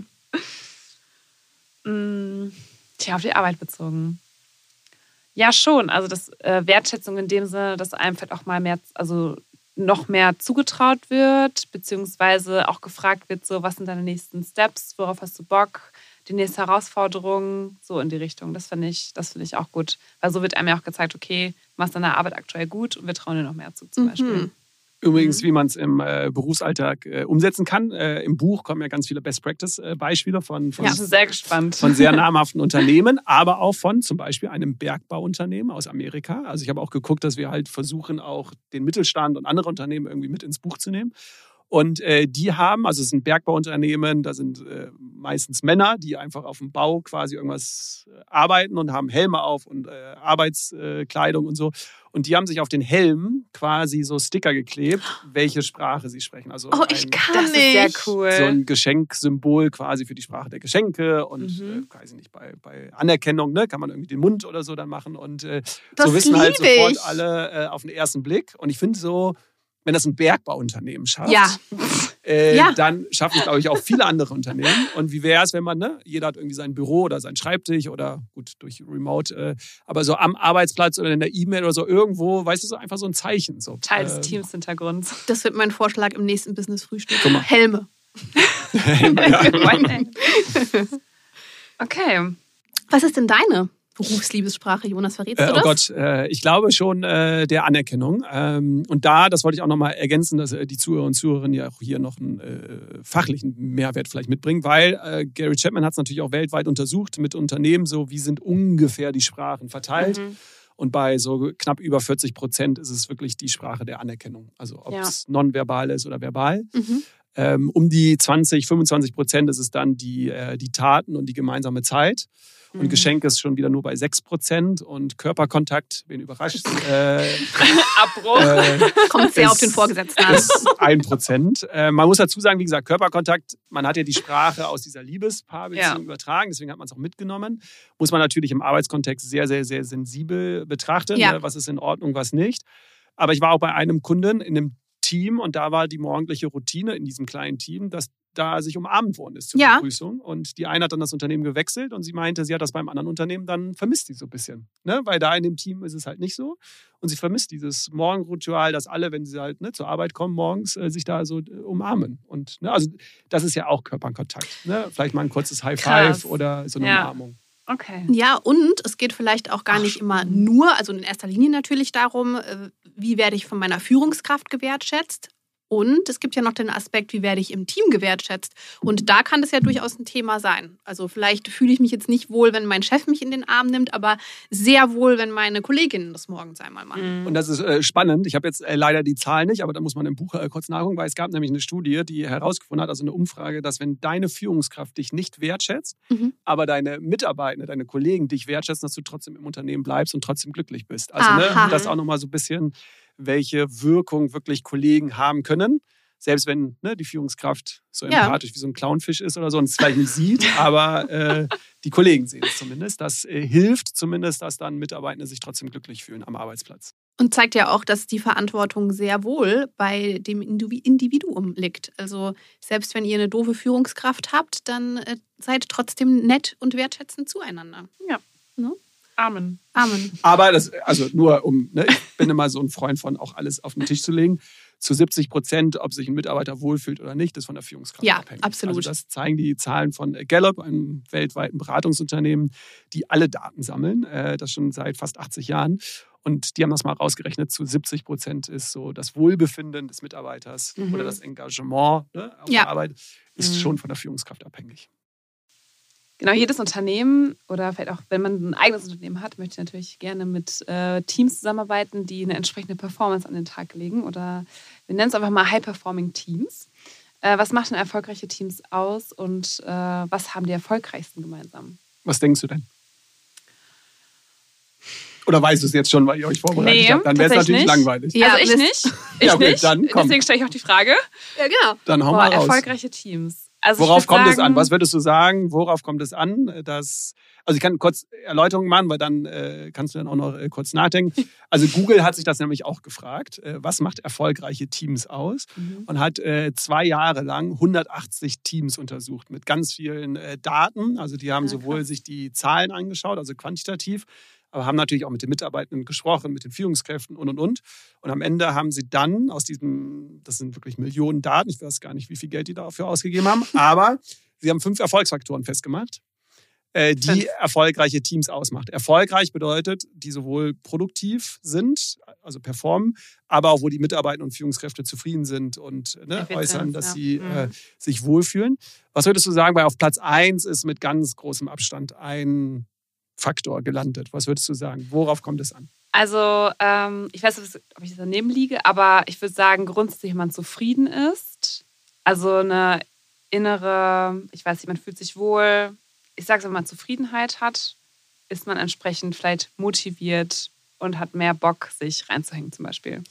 Mm, Tja, auf die Arbeit bezogen. Ja, schon. Also das äh, Wertschätzung in dem Sinne, dass einem vielleicht auch mal mehr, also noch mehr zugetraut wird, beziehungsweise auch gefragt wird, so, was sind deine nächsten Steps, worauf hast du Bock, die nächste Herausforderung, so in die Richtung. Das finde ich, das finde ich auch gut. Weil so wird einem ja auch gezeigt, okay, du machst deine Arbeit aktuell gut und wir trauen dir noch mehr zu, zum Mhm. Beispiel. Übrigens, wie man es im äh, Berufsalltag äh, umsetzen kann. Äh, Im Buch kommen ja ganz viele Best-Practice-Beispiele von, von, sehr gespannt. von sehr namhaften Unternehmen, aber auch von zum Beispiel einem Bergbauunternehmen aus Amerika. Also ich habe auch geguckt, dass wir halt versuchen, auch den Mittelstand und andere Unternehmen irgendwie mit ins Buch zu nehmen. Und äh, die haben, also es sind Bergbauunternehmen, da sind äh, meistens Männer, die einfach auf dem Bau quasi irgendwas äh, arbeiten und haben Helme auf und äh, Arbeitskleidung und so. Und die haben sich auf den Helm quasi so Sticker geklebt, welche Sprache sie sprechen. Also Oh, ich ein, kann Das ist nicht. sehr cool. so ein Geschenksymbol quasi für die Sprache der Geschenke und Mhm. äh, weiß ich nicht, bei, bei Anerkennung ne, kann man irgendwie den Mund oder so dann machen. Und äh, Das so wissen halt sofort ich. alle äh, auf den ersten Blick. Und ich finde so, wenn das ein Bergbauunternehmen schafft, Ja. äh, Ja. dann schaffen es, glaube ich, auch viele andere Unternehmen. Und wie wäre es, wenn man, ne, jeder hat irgendwie sein Büro oder sein Schreibtisch oder gut, durch Remote, äh, aber so am Arbeitsplatz oder in der E-Mail oder so irgendwo, weißt du, so einfach so ein Zeichen. So. Teil des Ähm, Teams-Hintergrunds. Das wird mein Vorschlag im nächsten Business-Frühstück. Guck mal. Helme. okay. Was ist denn deine Berufsliebessprache, Jonas? Verrätst Äh, du oh das? Gott, äh, ich glaube schon äh, der Anerkennung. Ähm, und da, das wollte ich auch nochmal ergänzen, dass äh, die Zuhörer und Zuhörerinnen ja auch hier noch einen äh, fachlichen Mehrwert vielleicht mitbringen, weil äh, Gary Chapman hat es natürlich auch weltweit untersucht mit Unternehmen, so wie sind ungefähr die Sprachen verteilt. Mhm. Und bei so knapp über 40 Prozent ist es wirklich die Sprache der Anerkennung. Also ob Ja. es nonverbal ist oder verbal. Mhm. Ähm, um die 20, 25 Prozent ist es dann die, äh, die Taten und die gemeinsame Zeit. Und Mhm. Geschenke ist schon wieder nur bei 6 Prozent. Und Körperkontakt, wen überrascht, äh, Abbruch. äh, Kommt sehr ist- auf den Vorgesetzten an. ist 1 Prozent. Äh, man muss dazu sagen, wie gesagt, Körperkontakt, man hat ja die Sprache aus dieser Liebespaarbeziehung Ja. übertragen, deswegen hat man es auch mitgenommen. Muss man natürlich im Arbeitskontext sehr, sehr, sehr sensibel betrachten, Ja. ne, was ist in Ordnung, was nicht. Aber ich war auch bei einem Kunden in einem Team und da war die morgendliche Routine in diesem kleinen Team, dass da sich umarmt worden ist zur Ja. Begrüßung. Und die eine hat dann das Unternehmen gewechselt und sie meinte, sie hat das beim anderen Unternehmen dann vermisst sie so ein bisschen. Ne? Weil da in dem Team ist es halt nicht so. Und sie vermisst dieses Morgenritual, dass alle, wenn sie halt ne, zur Arbeit kommen morgens, äh, sich da so äh, umarmen. Und ne, also das ist ja auch Körperkontakt. Ne? Vielleicht mal ein kurzes High Krass. Five oder so eine Ja. Umarmung. Okay. Ja, und es geht vielleicht auch gar nicht immer nur, also in erster Linie natürlich darum, äh, wie werde ich von meiner Führungskraft gewertschätzt. Und es gibt ja noch den Aspekt, wie werde ich im Team gewertschätzt. Und da kann das ja durchaus ein Thema sein. Also vielleicht fühle ich mich jetzt nicht wohl, wenn mein Chef mich in den Arm nimmt, aber sehr wohl, wenn meine Kolleginnen das morgens einmal machen. Mhm. Und das ist äh, spannend. Ich habe jetzt äh, leider die Zahlen nicht, aber da muss man im Buch äh, kurz nachgucken, weil es gab nämlich eine Studie, die herausgefunden hat, also eine Umfrage, dass wenn deine Führungskraft dich nicht wertschätzt, Mhm. aber deine Mitarbeiter, deine Kollegen dich wertschätzen, dass du trotzdem im Unternehmen bleibst und trotzdem glücklich bist. Also ne, das auch nochmal so ein bisschen, welche Wirkung wirklich Kollegen haben können. Selbst wenn ne, die Führungskraft so Ja. empathisch wie so ein Clownfisch ist oder so und es vielleicht nicht sieht, aber äh, die Kollegen sehen es zumindest. Das äh, hilft zumindest, dass dann Mitarbeiter sich trotzdem glücklich fühlen am Arbeitsplatz. Und zeigt ja auch, dass die Verantwortung sehr wohl bei dem Indivi- Individuum liegt. Also selbst wenn ihr eine doofe Führungskraft habt, dann äh, seid trotzdem nett und wertschätzend zueinander. Amen. Amen. Aber das, also nur um, ne, ich bin immer so ein Freund von, auch alles auf den Tisch zu legen. Zu 70 Prozent, ob sich ein Mitarbeiter wohlfühlt oder nicht, ist von der Führungskraft Ja, abhängig. absolut. Also das zeigen die Zahlen von Gallup, einem weltweiten Beratungsunternehmen, die alle Daten sammeln, äh, das schon seit fast 80 Jahren. Und die haben das mal rausgerechnet, zu 70 Prozent ist so das Wohlbefinden des Mitarbeiters Mhm. oder das Engagement ne, auf Ja. der Arbeit ist Mhm. schon von der Führungskraft abhängig. Genau, jedes Unternehmen oder vielleicht auch, wenn man ein eigenes Unternehmen hat, möchte natürlich gerne mit äh, Teams zusammenarbeiten, die eine entsprechende Performance an den Tag legen. Oder wir nennen es einfach mal High-Performing Teams. Äh, was macht denn erfolgreiche Teams aus und äh, was haben die erfolgreichsten gemeinsam? Was denkst du denn? Oder weißt du es jetzt schon, weil ihr euch vorbereitet Nee, habt? Dann wäre es natürlich nicht. langweilig. Ja, also ich nicht. Ich Ja, okay, nicht. dann komm. Deswegen stelle ich auch die Frage. Ja, genau. Dann hau Boah, mal raus. erfolgreiche Teams. Also Worauf kommt es sagen, an? Was würdest du sagen? Worauf kommt es an? Dass, also ich kann kurz Erläuterungen machen, weil dann äh, kannst du dann auch noch äh, kurz nachdenken. Also Google hat sich das nämlich auch gefragt. Äh, was macht erfolgreiche Teams aus? Mhm. Und hat äh, zwei Jahre lang 180 Teams untersucht mit ganz vielen äh, Daten. Also die haben Ah, sowohl sich die Zahlen angeschaut, also quantitativ, aber haben natürlich auch mit den Mitarbeitenden gesprochen, mit den Führungskräften und und und. Und am Ende haben sie dann aus diesem, das sind wirklich Millionen Daten, ich weiß gar nicht, wie viel Geld die dafür ausgegeben haben, aber sie haben fünf Erfolgsfaktoren festgemacht, äh, die Fünf. erfolgreiche Teams ausmacht. Erfolgreich bedeutet, die sowohl produktiv sind, also performen, aber auch wo die Mitarbeiter und Führungskräfte zufrieden sind und ne, äußern, dass ja. sie Mhm. äh, sich wohlfühlen. Was würdest du sagen, weil auf Platz 1 ist mit ganz großem Abstand ein Faktor gelandet? Was würdest du sagen? Worauf kommt es an? Also, ähm, ich weiß nicht, ob ich daneben liege, aber ich würde sagen, grundsätzlich, wenn man zufrieden ist, Also eine innere, ich weiß nicht, man fühlt sich wohl, ich sage es mal, Zufriedenheit hat, ist man entsprechend vielleicht motiviert und hat mehr Bock, sich reinzuhängen zum Beispiel.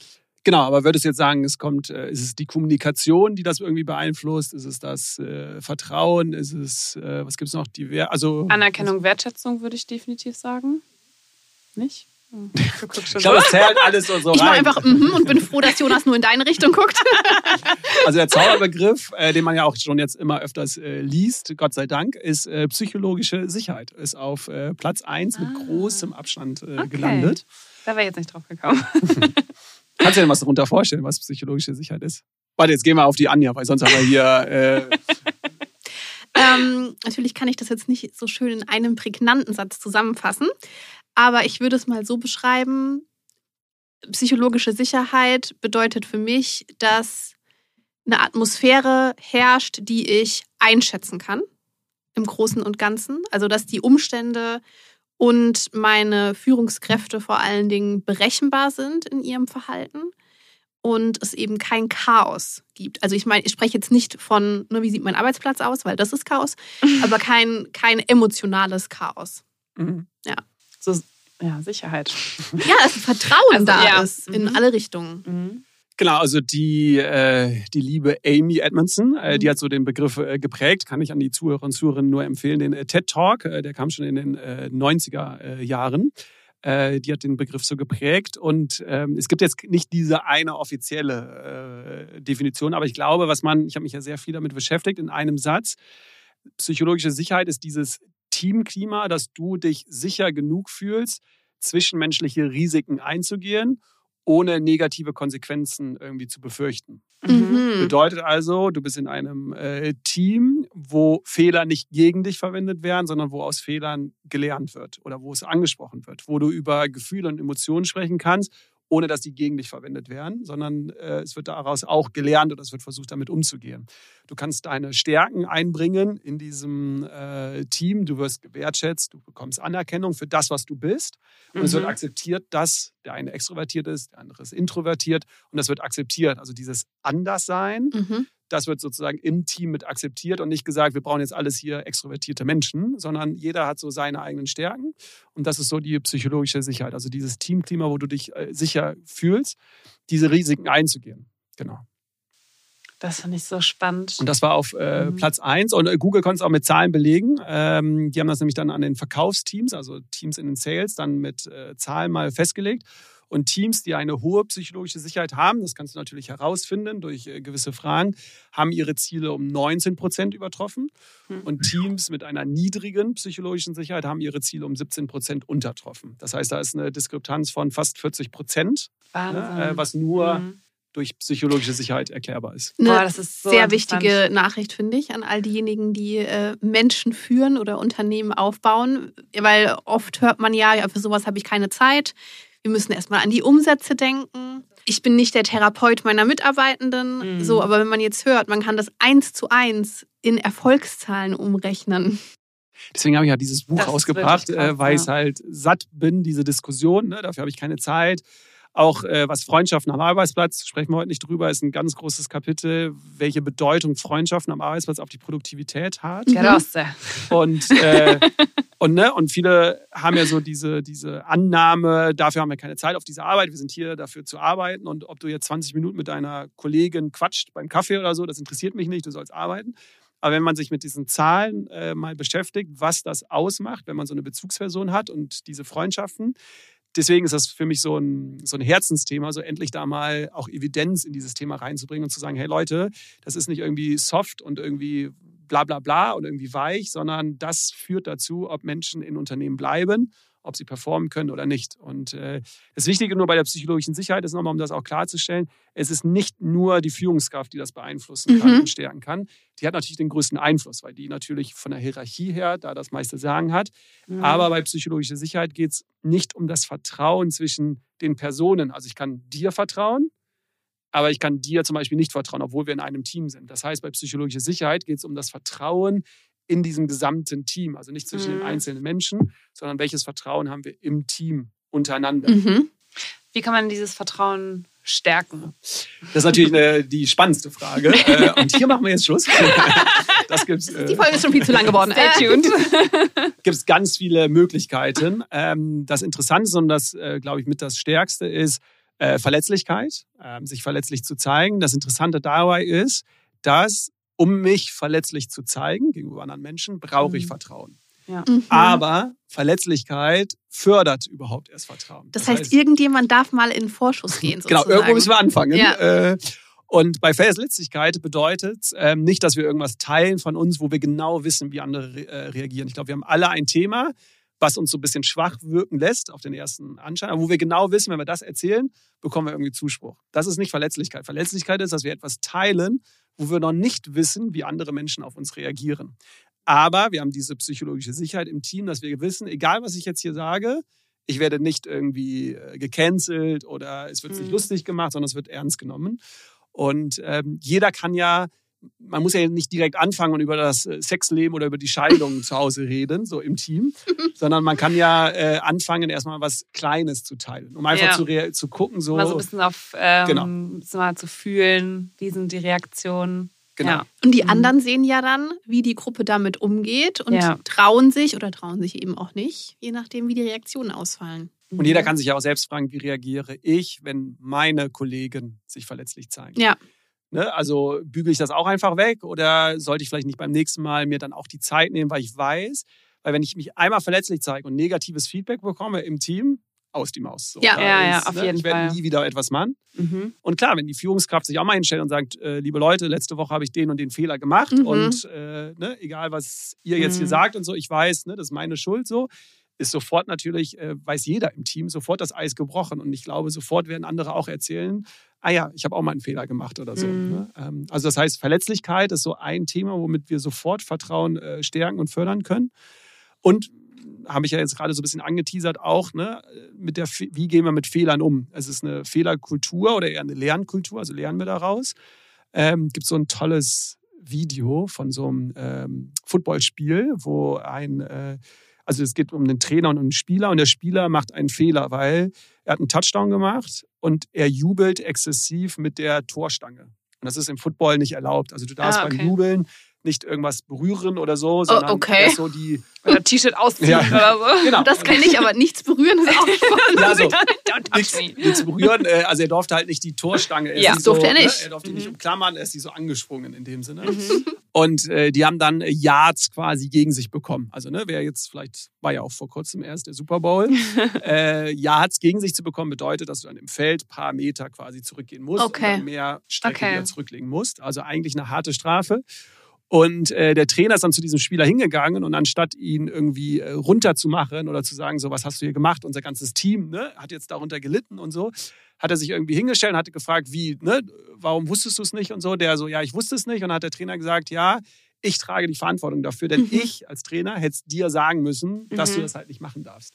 Genau, aber würdest du jetzt sagen, es kommt, äh, ist es die Kommunikation, die das irgendwie beeinflusst? Ist es das äh, Vertrauen? Ist es, äh, was gibt es noch? Die Wer also, Anerkennung, Wertschätzung würde ich definitiv sagen. Nicht? Hm, Ich glaube, so. das zählt alles so, so Ich mache rein. einfach mhm und bin froh, dass Jonas nur in deine Richtung guckt. Also der Zauberbegriff, äh, den man ja auch schon jetzt immer öfters äh, liest, Gott sei Dank, ist äh, psychologische Sicherheit. Ist auf äh, Platz 1 mit Ah. großem Abstand äh, Okay. gelandet. Da wäre ich jetzt nicht drauf gekommen. Kannst du dir was darunter vorstellen, was psychologische Sicherheit ist? Warte, jetzt gehen wir auf die Anja, weil sonst haben wir hier... Äh, ähm, natürlich kann ich das jetzt nicht so schön in einem prägnanten Satz zusammenfassen, aber ich würde es mal so beschreiben. Psychologische Sicherheit bedeutet für mich, dass eine Atmosphäre herrscht, die ich einschätzen kann im Großen und Ganzen. Also dass die Umstände und meine Führungskräfte vor allen Dingen berechenbar sind in ihrem Verhalten und es eben kein Chaos gibt. Also ich meine, ich spreche jetzt nicht von, ne, wie sieht mein Arbeitsplatz aus, weil das ist Chaos, aber kein, kein emotionales Chaos. mhm. So, ja, Sicherheit. Ja, dass Vertrauen Also, da ja. ist in Mhm. alle Richtungen. Mhm. Genau, also die, äh, die liebe Amy Edmondson, äh, die Mhm. hat so den Begriff äh, geprägt, kann ich an die Zuhörer und Zuhörerinnen nur empfehlen, den äh, TED Talk, äh, der kam schon in den äh, 90er äh, Jahren. Die hat den Begriff so geprägt und ähm, es gibt jetzt nicht diese eine offizielle Definition, aber ich glaube, was man, ich habe mich ja sehr viel damit beschäftigt, in einem Satz, psychologische Sicherheit ist dieses Teamklima, dass du dich sicher genug fühlst, zwischenmenschliche Risiken einzugehen, ohne negative Konsequenzen irgendwie zu befürchten. Mhm. Bedeutet also, du bist in einem äh, Team, wo Fehler nicht gegen dich verwendet werden, sondern wo aus Fehlern gelernt wird oder wo es angesprochen wird, wo du über Gefühle und Emotionen sprechen kannst, ohne dass die gegen dich verwendet werden, sondern äh, es wird daraus auch gelernt oder es wird versucht, damit umzugehen. Du kannst deine Stärken einbringen in diesem äh, Team, du wirst gewertschätzt, du bekommst Anerkennung für das, was du bist und es wird Mhm. akzeptiert, dass der eine extrovertiert ist, der andere ist introvertiert und das wird akzeptiert. Also dieses Anderssein, Mhm. Das wird sozusagen im Team mit akzeptiert und nicht gesagt, wir brauchen jetzt alles hier extrovertierte Menschen, sondern jeder hat so seine eigenen Stärken. Und das ist so die psychologische Sicherheit, also dieses Teamklima, wo du dich äh, sicher fühlst, diese Risiken einzugehen. Genau. Das finde ich so spannend. Und das war auf äh, Mhm. Platz 1. Und äh, Google konnte es auch mit Zahlen belegen. Ähm, die haben das nämlich dann an den Verkaufsteams, also Teams in den Sales, dann mit äh, Zahlen mal festgelegt. Und Teams, die eine hohe psychologische Sicherheit haben, das kannst du natürlich herausfinden durch äh, gewisse Fragen, haben ihre Ziele um 19 Prozent übertroffen. Mhm. Und Teams mit einer niedrigen psychologischen Sicherheit haben ihre Ziele um 17 Prozent untertroffen. Das heißt, da ist eine Diskrepanz von fast 40 Prozent, ne, äh, was nur Mhm. durch psychologische Sicherheit erklärbar ist. Eine Boah, das ist so sehr wichtige Nachricht, finde ich, an all diejenigen, die äh, Menschen führen oder Unternehmen aufbauen. Weil oft hört man ja, ja, für sowas habe ich keine Zeit. Wir müssen erstmal an die Umsätze denken. Ich bin nicht der Therapeut meiner Mitarbeitenden. Mhm. So, aber wenn man jetzt hört, man kann das eins zu eins in Erfolgszahlen umrechnen. Deswegen habe ich ja dieses Buch Das wirklich krass, äh, weil ja. ich halt satt bin, diese Diskussion. Ne? Dafür habe ich keine Zeit. Auch äh, was Freundschaften am Arbeitsplatz, sprechen wir heute nicht drüber, ist ein ganz großes Kapitel, welche Bedeutung Freundschaften am Arbeitsplatz auf die Produktivität hat. Grosse. Und, äh, und, ne, und viele haben ja so diese, diese Annahme, dafür haben wir keine Zeit auf diese Arbeit, wir sind hier dafür zu arbeiten und ob du jetzt 20 Minuten mit deiner Kollegin quatscht beim Kaffee oder so, das interessiert mich nicht, du sollst arbeiten. Aber wenn man sich mit diesen Zahlen äh, mal beschäftigt, was das ausmacht, wenn man so eine Bezugsperson hat und diese Freundschaften, deswegen ist das für mich so ein, so ein Herzensthema, so endlich da mal auch Evidenz in dieses Thema reinzubringen und zu sagen, hey Leute, das ist nicht irgendwie soft und irgendwie bla bla bla und irgendwie weich, sondern das führt dazu, ob Menschen in Unternehmen bleiben, ob sie performen können oder nicht. Und äh, das Wichtige nur bei der psychologischen Sicherheit ist nochmal, um das auch klarzustellen, es ist nicht nur die Führungskraft, die das beeinflussen kann Mhm. und stärken kann. Die hat natürlich den größten Einfluss, weil die natürlich von der Hierarchie her da das meiste Sagen hat. Mhm. Aber bei psychologischer Sicherheit geht es nicht um das Vertrauen zwischen den Personen. Also ich kann dir vertrauen, aber ich kann dir zum Beispiel nicht vertrauen, obwohl wir in einem Team sind. Das heißt, bei psychologischer Sicherheit geht es um das Vertrauen in diesem gesamten Team. Also nicht zwischen Mhm. den einzelnen Menschen, sondern welches Vertrauen haben wir im Team untereinander. Mhm. Wie kann man dieses Vertrauen stärken? Das ist natürlich eine, die spannendste Frage. Äh, und hier machen wir jetzt Schluss. Das gibt's. Die Äh, Folge ist schon viel zu lang geworden. Stay tuned. gibt es ganz viele Möglichkeiten. Ähm, das Interessante und das, äh, glaube ich, mit das Stärkste ist äh, Verletzlichkeit, ähm, sich verletzlich zu zeigen. Das Interessante dabei ist, dass, um mich verletzlich zu zeigen gegenüber anderen Menschen, brauche ich Mhm. Vertrauen. mhm. Aber Verletzlichkeit fördert überhaupt erst Vertrauen. Das heißt, irgendjemand darf mal in den Vorschuss gehen. Genau, Sozusagen. irgendwo müssen wir anfangen. Ja. Äh, und bei Verletzlichkeit bedeutet ähm, nicht, dass wir irgendwas teilen von uns, wo wir genau wissen, wie andere re äh, reagieren. Ich glaube, wir haben alle ein Thema, was uns so ein bisschen schwach wirken lässt auf den ersten Anschein, aber wo wir genau wissen, wenn wir das erzählen, bekommen wir irgendwie Zuspruch. Das ist nicht Verletzlichkeit. Verletzlichkeit ist, dass wir etwas teilen, wo wir noch nicht wissen, wie andere Menschen auf uns reagieren. Aber wir haben diese psychologische Sicherheit im Team, dass wir wissen, egal was ich jetzt hier sage, ich werde nicht irgendwie äh, gecancelt oder es wird sich Mhm. lustig gemacht, sondern es wird ernst genommen. Und ähm, jeder kann ja, man muss ja nicht direkt anfangen und über das äh, Sexleben oder über die Scheidung zu Hause reden, so im Team, sondern man kann ja äh, anfangen, erstmal was Kleines zu teilen, um einfach Ja. zu, zu gucken, so. Mal so ein bisschen auf, ähm, Genau. ein bisschen mal zu fühlen, wie sind die Reaktionen. Genau. Ja. Und die Mhm. anderen sehen ja dann, wie die Gruppe damit umgeht und Ja. trauen sich oder trauen sich eben auch nicht, je nachdem, wie die Reaktionen ausfallen. Und jeder kann sich ja auch selbst fragen, wie reagiere ich, wenn meine Kollegen sich verletzlich zeigen. Ja. Ne? Also bügele ich das auch einfach weg oder sollte ich vielleicht nicht beim nächsten Mal mir dann auch die Zeit nehmen, weil ich weiß, weil wenn ich mich einmal verletzlich zeige und negatives Feedback bekomme im Team, aus die Maus. So, Ja. Ja, ja, auf jeden Ich werde Fall. nie wieder etwas machen. Mhm. Und klar, wenn die Führungskraft sich auch mal hinstellt und sagt, äh, liebe Leute, letzte Woche habe ich den und den Fehler gemacht Mhm. und äh, ne, egal was ihr jetzt hier Mhm. sagt und so, ich weiß, ne, das ist meine Schuld so, ist sofort natürlich, äh, weiß jeder im Team, sofort das Eis gebrochen. Und ich glaube, sofort werden andere auch erzählen, ah ja, ich habe auch mal einen Fehler gemacht oder so. Mhm. Ne? Ähm, also das heißt, Verletzlichkeit ist so ein Thema, womit wir sofort Vertrauen äh, stärken und fördern können. Und habe ich ja jetzt gerade so ein bisschen angeteasert auch, ne, mit der, wie gehen wir mit Fehlern um? Es ist eine Fehlerkultur oder eher eine Lernkultur, also lernen wir daraus. Ähm, gibt so ein tolles Video von so einem ähm, Footballspiel, wo ein, äh, also es geht um einen Trainer und einen Spieler und der Spieler macht einen Fehler, weil er hat einen Touchdown gemacht und er jubelt exzessiv mit der Torstange. Und das ist im Football nicht erlaubt. Also du darfst Ah, okay. beim Jubeln nicht irgendwas berühren oder so, sondern okay. erst so die Oder T-Shirt ausziehen Ja. oder so. Genau. Das kenne ich, aber nichts berühren ist auch spannend. Ja, so. Nichts, nichts berühren. Äh, Also er durfte halt nicht die Torstange. Er Ja, das durfte so, er nicht. Ne? Er durfte die nicht Mhm. umklammern, er ist die so angesprungen in dem Sinne. Mhm. Und äh, die haben dann Yards quasi gegen sich bekommen. Also ne, wer jetzt vielleicht, war ja auch vor kurzem erst der Super Bowl, äh, Yards gegen sich zu bekommen, bedeutet, dass du dann im Feld ein paar Meter quasi zurückgehen musst Okay. und dann mehr Strecke Okay. wieder zurücklegen musst. Also eigentlich eine harte Strafe. Und äh, der Trainer ist dann zu diesem Spieler hingegangen und anstatt ihn irgendwie äh, runterzumachen oder zu sagen, so was hast du hier gemacht, unser ganzes Team ne, hat jetzt darunter gelitten und so, hat er sich irgendwie hingestellt und hatte gefragt, wie, ne, warum wusstest du es nicht und so. Der so, ja, ich wusste es nicht. Und dann hat der Trainer gesagt, ja, ich trage die Verantwortung dafür, denn Mhm. ich als Trainer hätte es dir sagen müssen, dass Mhm. du das halt nicht machen darfst.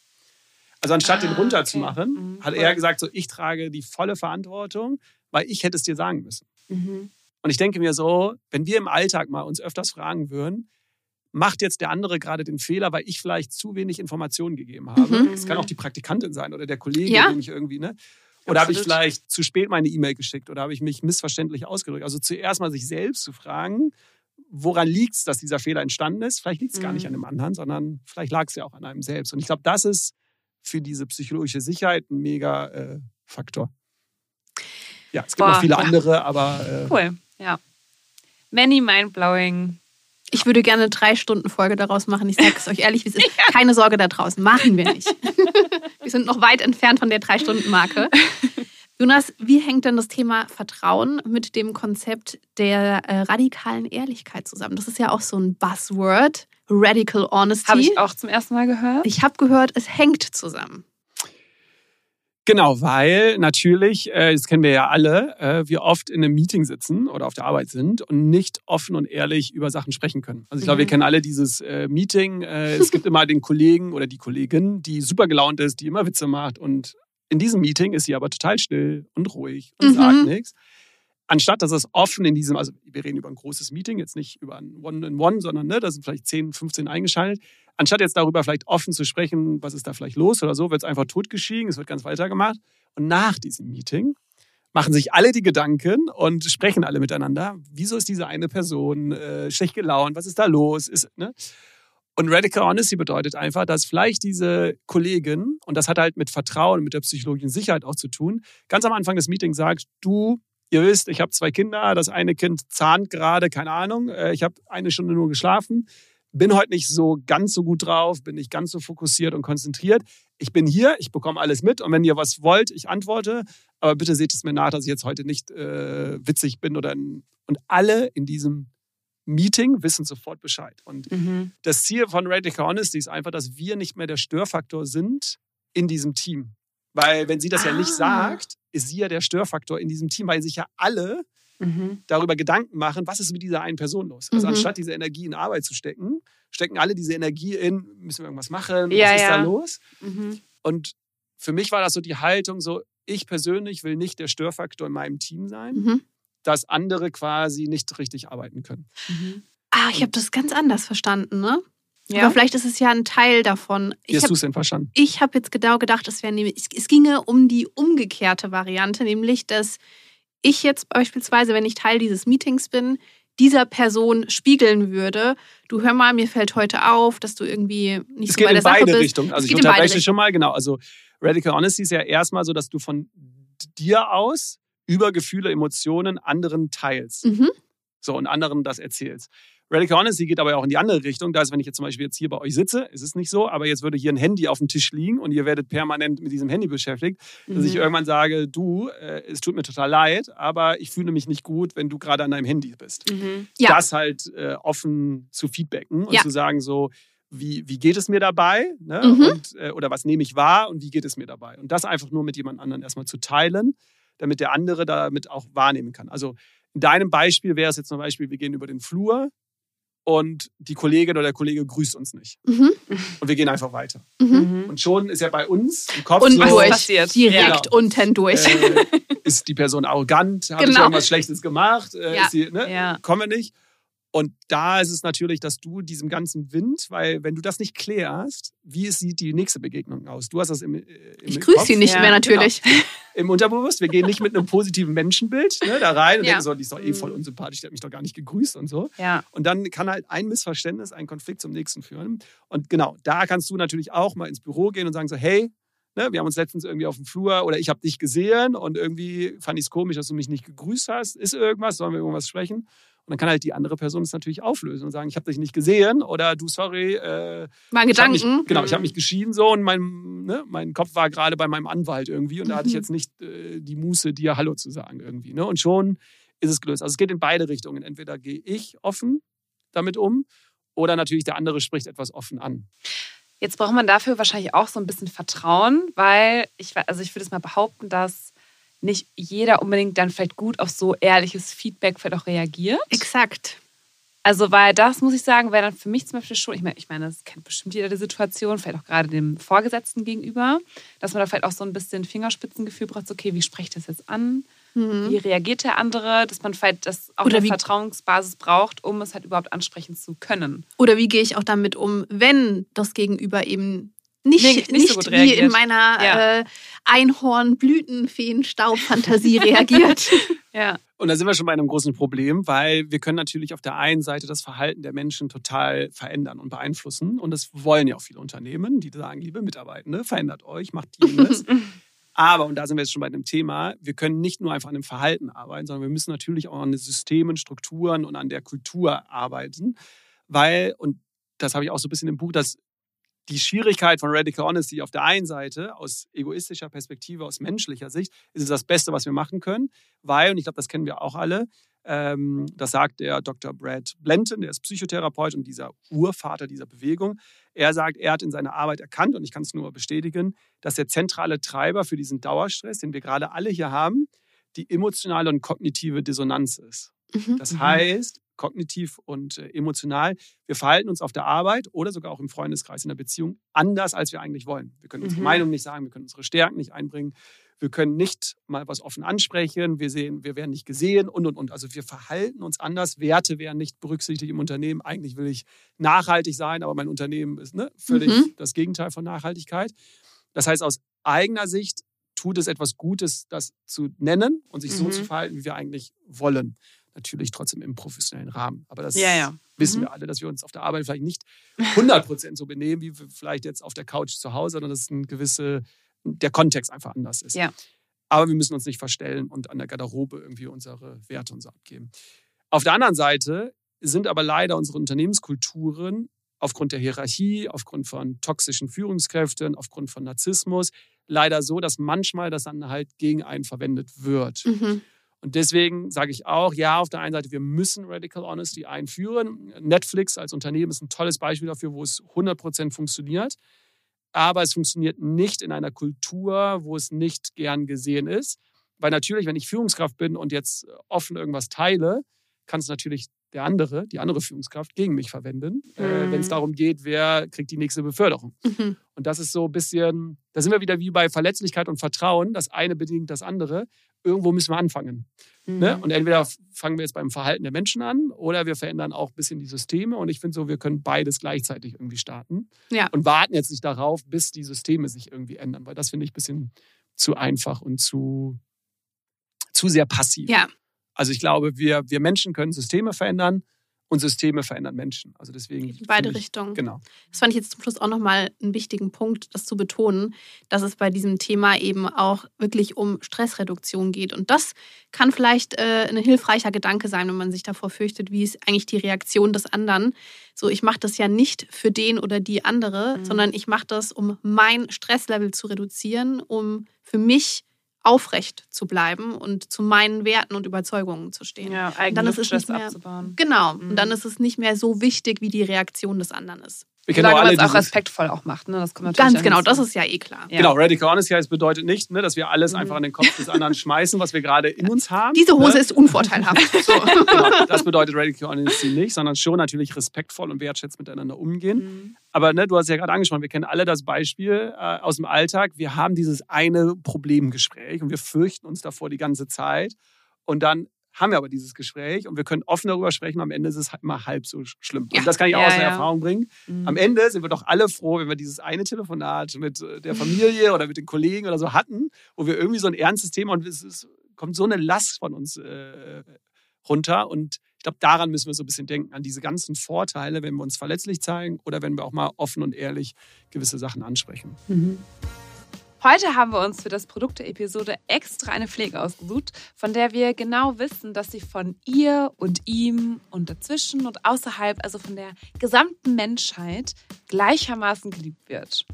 Also anstatt den Ah, runterzumachen, okay. Mhm, hat er gesagt, so ich trage die volle Verantwortung, weil ich hätte es dir sagen müssen. Mhm. Und ich denke mir so, wenn wir im Alltag mal uns öfters fragen würden, macht jetzt der andere gerade den Fehler, weil ich vielleicht zu wenig Informationen gegeben habe. Mhm. Es kann auch die Praktikantin sein oder der Kollege, Ja. den ich irgendwie, ne? Oder habe ich vielleicht zu spät meine E-Mail geschickt oder habe ich mich missverständlich ausgedrückt? Also zuerst mal sich selbst zu fragen, woran liegt es, dass dieser Fehler entstanden ist? Vielleicht liegt es gar Mhm. nicht an dem anderen, sondern vielleicht lag es ja auch an einem selbst. Und ich glaube, das ist für diese psychologische Sicherheit ein mega äh, Faktor. Ja, es gibt Boah, noch viele andere, aber äh, Cool, ja. Many mind-blowing. Ich würde gerne eine Drei-Stunden-Folge daraus machen. Ich sage es euch ehrlich, wie es ist. Keine Sorge da draußen. Machen wir nicht. wir sind noch weit entfernt von der Drei-Stunden-Marke. Jonas, wie hängt denn das Thema Vertrauen mit dem Konzept der äh, radikalen Ehrlichkeit zusammen? Das ist ja auch so ein Buzzword. Radical Honesty. Habe ich auch zum ersten Mal gehört. Ich habe gehört, es hängt zusammen. Genau, weil natürlich, äh, das kennen wir ja alle, äh, wir oft in einem Meeting sitzen oder auf der Arbeit sind und nicht offen und ehrlich über Sachen sprechen können. Also ich glaube, wir Mhm. kennen alle dieses äh, Meeting. Es gibt immer den Kollegen oder die Kollegin, die super gelaunt ist, die immer Witze macht und in diesem Meeting ist sie aber total still und ruhig und Mhm. sagt nichts. Anstatt dass es offen in diesem, also wir reden über ein großes Meeting, jetzt nicht über ein One-in-One, sondern ne, da sind vielleicht 10, 15 eingeschaltet. Anstatt jetzt darüber vielleicht offen zu sprechen, was ist da vielleicht los oder so, wird es einfach totgeschwiegen, es wird ganz weitergemacht. Und nach diesem Meeting machen sich alle die Gedanken und sprechen alle miteinander. Wieso ist diese eine Person äh, schlecht gelaunt? Was ist da los? Ist, ne? Und Radical Honesty bedeutet einfach, dass vielleicht diese Kollegin, und das hat halt mit Vertrauen, mit der psychologischen Sicherheit auch zu tun, ganz am Anfang des Meetings sagt, du, ihr wisst, ich habe zwei Kinder, das eine Kind zahnt gerade, keine Ahnung, äh, ich habe eine Stunde nur geschlafen, bin heute nicht so ganz so gut drauf, bin nicht ganz so fokussiert und konzentriert. Ich bin hier, ich bekomme alles mit und wenn ihr was wollt, ich antworte, aber bitte seht es mir nach, dass ich jetzt heute nicht äh, witzig bin oder in, und alle in diesem Meeting wissen sofort Bescheid. Und Mhm. das Ziel von Radical Honesty ist einfach, dass wir nicht mehr der Störfaktor sind in diesem Team. Weil wenn sie das ja nicht Ah. sagt, ist sie ja der Störfaktor in diesem Team, weil sich ja alle Mhm. darüber Gedanken machen, was ist mit dieser einen Person los. Also Mhm. anstatt diese Energie in Arbeit zu stecken, stecken alle diese Energie in, müssen wir irgendwas machen, Ja, was ist ja. da los? Mhm. Und für mich war das so die Haltung, so ich persönlich will nicht der Störfaktor in meinem Team sein, Mhm. dass andere quasi nicht richtig arbeiten können. Mhm. Ah, ich habe das ganz anders verstanden, ne? Ja. Aber vielleicht ist es ja ein Teil davon. Wie Ich hast habe du es denn verstanden? ich hab jetzt genau gedacht, es, wäre nämlich, es, es ginge um die umgekehrte Variante, nämlich, dass ich jetzt beispielsweise, wenn ich Teil dieses Meetings bin, dieser Person spiegeln würde, du hör mal, mir fällt heute auf, dass du irgendwie nicht Es so geht bei der in Sache beide bist. Richtungen. Also Es ich geht in beide unterbreche Richtungen. schon mal, genau. Also Radical Honesty ist ja erstmal so, dass du von dir aus über Gefühle, Emotionen anderen teilst. Mhm. So und anderen das erzählst. Radical Honesty geht aber auch in die andere Richtung. Da ist, wenn ich jetzt zum Beispiel jetzt hier bei euch sitze, ist es nicht so, aber jetzt würde hier ein Handy auf dem Tisch liegen und ihr werdet permanent mit diesem Handy beschäftigt, dass ich Mhm. irgendwann sage, du, äh, es tut mir total leid, aber ich fühle mich nicht gut, wenn du gerade an deinem Handy bist Mhm. Ja. das halt äh, offen zu feedbacken und Ja. zu sagen so, wie, wie geht es mir dabei? Ne? Mhm. Und, äh, oder was nehme ich wahr und wie geht es mir dabei? Und das einfach nur mit jemand anderem erstmal zu teilen, damit der andere damit auch wahrnehmen kann. Also in deinem Beispiel wäre es jetzt zum Beispiel, wir gehen über den Flur und die Kollegin oder der Kollege grüßt uns nicht. Mhm. Und wir gehen einfach weiter. Mhm. Mhm. Und schon ist ja bei uns im Kopf Und so, durch. passiert? Direkt Genau. unten durch. äh, ist die Person arrogant? Ich Genau. irgendwas Schlechtes gemacht? Äh, Ja. ist sie, ne? Ja. Kommen wir nicht. Und da ist es natürlich, dass du diesem ganzen Wind, weil wenn du das nicht klärst, wie sieht die nächste Begegnung aus? Du hast das im, äh, im Ich grüße sie nicht Ja, mehr natürlich. im Unterbewusst. Wir gehen nicht mit einem positiven Menschenbild ne, da rein und Ja. denken so, die ist doch eh Mhm. voll unsympathisch, die hat mich doch gar nicht gegrüßt und so. Ja. Und dann kann halt ein Missverständnis, ein Konflikt zum nächsten führen. Und genau, da kannst du natürlich auch mal ins Büro gehen und sagen so, hey, ne, wir haben uns letztens irgendwie auf dem Flur oder ich habe dich gesehen und irgendwie fand ich es komisch, dass du mich nicht gegrüßt hast. Ist irgendwas? Sollen wir irgendwas sprechen? Und dann kann halt die andere Person es natürlich auflösen und sagen, ich habe dich nicht gesehen oder du, sorry, äh, ich hab Gedanken. Mich, genau, ich habe Mhm. mich geschieden so und mein, ne, mein Kopf war gerade bei meinem Anwalt irgendwie und da hatte ich Mhm. jetzt nicht äh, die Muße, dir Hallo zu sagen irgendwie. Ne? Und schon ist es gelöst. Also es geht in beide Richtungen. Entweder gehe ich offen damit um oder natürlich der andere spricht etwas offen an. Jetzt braucht man dafür wahrscheinlich auch so ein bisschen Vertrauen, weil ich, also ich würde es mal behaupten, dass nicht jeder unbedingt dann vielleicht gut auf so ehrliches Feedback vielleicht auch reagiert. Exakt. Also, weil das muss ich sagen, wäre dann für mich zum Beispiel schon, ich meine, ich meine, das kennt bestimmt jeder die Situation, vielleicht auch gerade dem Vorgesetzten gegenüber, dass man da vielleicht auch so ein bisschen Fingerspitzengefühl braucht, so, okay, wie spreche ich das jetzt an? Mhm. Wie reagiert der andere? Dass man vielleicht das auch Oder eine Vertrauensbasis braucht, um es halt überhaupt ansprechen zu können. Oder wie gehe ich auch damit um, wenn das Gegenüber eben nicht, Nee, nicht, nicht so wie in reagiert. meiner Ja. äh, Einhorn-Blütenfeen-Staubfantasie reagiert. Ja. Und da sind wir schon bei einem großen Problem, weil wir können natürlich auf der einen Seite das Verhalten der Menschen total verändern und beeinflussen. Und das wollen ja auch viele Unternehmen, die sagen, liebe Mitarbeitende, verändert euch, macht jenes. Aber, und da sind wir jetzt schon bei dem Thema, wir können nicht nur einfach an dem Verhalten arbeiten, sondern wir müssen natürlich auch an den Systemen, Strukturen und an der Kultur arbeiten. Weil, und das habe ich auch so ein bisschen im Buch, dass die Schwierigkeit von Radical Honesty auf der einen Seite, aus egoistischer Perspektive, aus menschlicher Sicht, ist es das Beste, was wir machen können. Weil, und ich glaube, das kennen wir auch alle, ähm, das sagt der Dr. Brad Blenton, der ist Psychotherapeut und dieser Urvater dieser Bewegung. Er sagt, er hat in seiner Arbeit erkannt, und ich kann es nur bestätigen, dass der zentrale Treiber für diesen Dauerstress, den wir gerade alle hier haben, die emotionale und kognitive Dissonanz ist. Mhm. Das heißt, kognitiv und äh, emotional, wir verhalten uns auf der Arbeit oder sogar auch im Freundeskreis, in der Beziehung anders, als wir eigentlich wollen. Wir können unsere Mhm. Meinung nicht sagen, wir können unsere Stärken nicht einbringen, wir können nicht mal was offen ansprechen, wir sehen, wir werden nicht gesehen und und und. Also wir verhalten uns anders, Werte werden nicht berücksichtigt im Unternehmen. Eigentlich will ich nachhaltig sein, aber mein Unternehmen ist ne, völlig Mhm. das Gegenteil von Nachhaltigkeit. Das heißt, aus eigener Sicht tut es etwas Gutes, das zu nennen und sich so Mhm. zu verhalten, wie wir eigentlich wollen. Natürlich trotzdem im professionellen Rahmen. Aber das Ja, ja. wissen Mhm. wir alle, dass wir uns auf der Arbeit vielleicht nicht 100% so benehmen, wie wir vielleicht jetzt auf der Couch zu Hause, sondern dass ein gewisse, der Kontext einfach anders ist. Ja. Aber wir müssen uns nicht verstellen und an der Garderobe irgendwie unsere Werte und so abgeben. Auf der anderen Seite sind aber leider unsere Unternehmenskulturen aufgrund der Hierarchie, aufgrund von toxischen Führungskräften, aufgrund von Narzissmus leider so, dass manchmal das dann halt gegen einen verwendet wird. Mhm. Und deswegen sage ich auch, ja, auf der einen Seite, wir müssen Radical Honesty einführen. Netflix als Unternehmen ist ein tolles Beispiel dafür, wo es 100% funktioniert. Aber es funktioniert nicht in einer Kultur, wo es nicht gern gesehen ist. Weil natürlich, wenn ich Führungskraft bin und jetzt offen irgendwas teile, kann es natürlich der andere, die andere Führungskraft gegen mich verwenden, äh, Mhm. wenn es darum geht, wer kriegt die nächste Beförderung. Mhm. Und das ist so ein bisschen, da sind wir wieder wie bei Verletzlichkeit und Vertrauen. Das eine bedingt das andere. Irgendwo müssen wir anfangen. Ne? Mhm. Und entweder fangen wir jetzt beim Verhalten der Menschen an oder wir verändern auch ein bisschen die Systeme. Und ich finde so, wir können beides gleichzeitig irgendwie starten. Ja. Und warten jetzt nicht darauf, bis die Systeme sich irgendwie ändern, weil das finde ich ein bisschen zu einfach und zu, zu sehr passiv. Ja. Also ich glaube, wir, wir Menschen können Systeme verändern und Systeme verändern Menschen. Also deswegen. In beide ich- Richtungen. Genau. Das fand ich jetzt zum Schluss auch nochmal einen wichtigen Punkt, das zu betonen, dass es bei diesem Thema eben auch wirklich um Stressreduktion geht. Und das kann vielleicht äh, ein hilfreicher Gedanke sein, wenn man sich davor fürchtet, wie ist eigentlich die Reaktion des anderen. So, ich mache das ja nicht für den oder die andere, Mhm. sondern ich mache das, um mein Stresslevel zu reduzieren, um für mich aufrecht zu bleiben und zu meinen Werten und Überzeugungen zu stehen. Ja, dann eigenen ist es nicht mehr- abzubauen. Genau. Mhm. Und dann ist es nicht mehr so wichtig, wie die Reaktion des anderen ist. Wir kennen Solange auch man es auch respektvoll auch macht. Ne? Das kommt natürlich Ganz genau, das ist ja eh klar. Ja. Genau, Radical Honesty heißt bedeutet nicht, ne, dass wir alles Mhm. einfach an den Kopf des anderen schmeißen, was wir gerade in uns haben. Diese Hose ne? ist unvorteilhaft. So. Genau, das bedeutet Radical Honesty nicht, sondern schon natürlich respektvoll und wertschätzend miteinander umgehen. Mhm. Aber ne, du hast ja gerade angesprochen, wir kennen alle das Beispiel äh, aus dem Alltag. Wir haben dieses eine Problemgespräch und wir fürchten uns davor die ganze Zeit. Und dann haben wir aber dieses Gespräch und wir können offen darüber sprechen. Am Ende ist es halt immer halb so schlimm. Ja. Und das kann ich auch Ja, aus der ja. Erfahrung bringen. Mhm. Am Ende sind wir doch alle froh, wenn wir dieses eine Telefonat mit äh, der Familie oder mit den Kollegen oder so hatten, wo wir irgendwie so ein ernstes Thema und es ist, kommt so eine Last von uns äh, runter. Und ich glaube, daran müssen wir so ein bisschen denken, an diese ganzen Vorteile, wenn wir uns verletzlich zeigen oder wenn wir auch mal offen und ehrlich gewisse Sachen ansprechen. Mhm. Heute haben wir uns für das Produkt der Episode extra eine Pflege ausgesucht, von der wir genau wissen, dass sie von ihr und ihm und dazwischen und außerhalb, also von der gesamten Menschheit, gleichermaßen geliebt wird.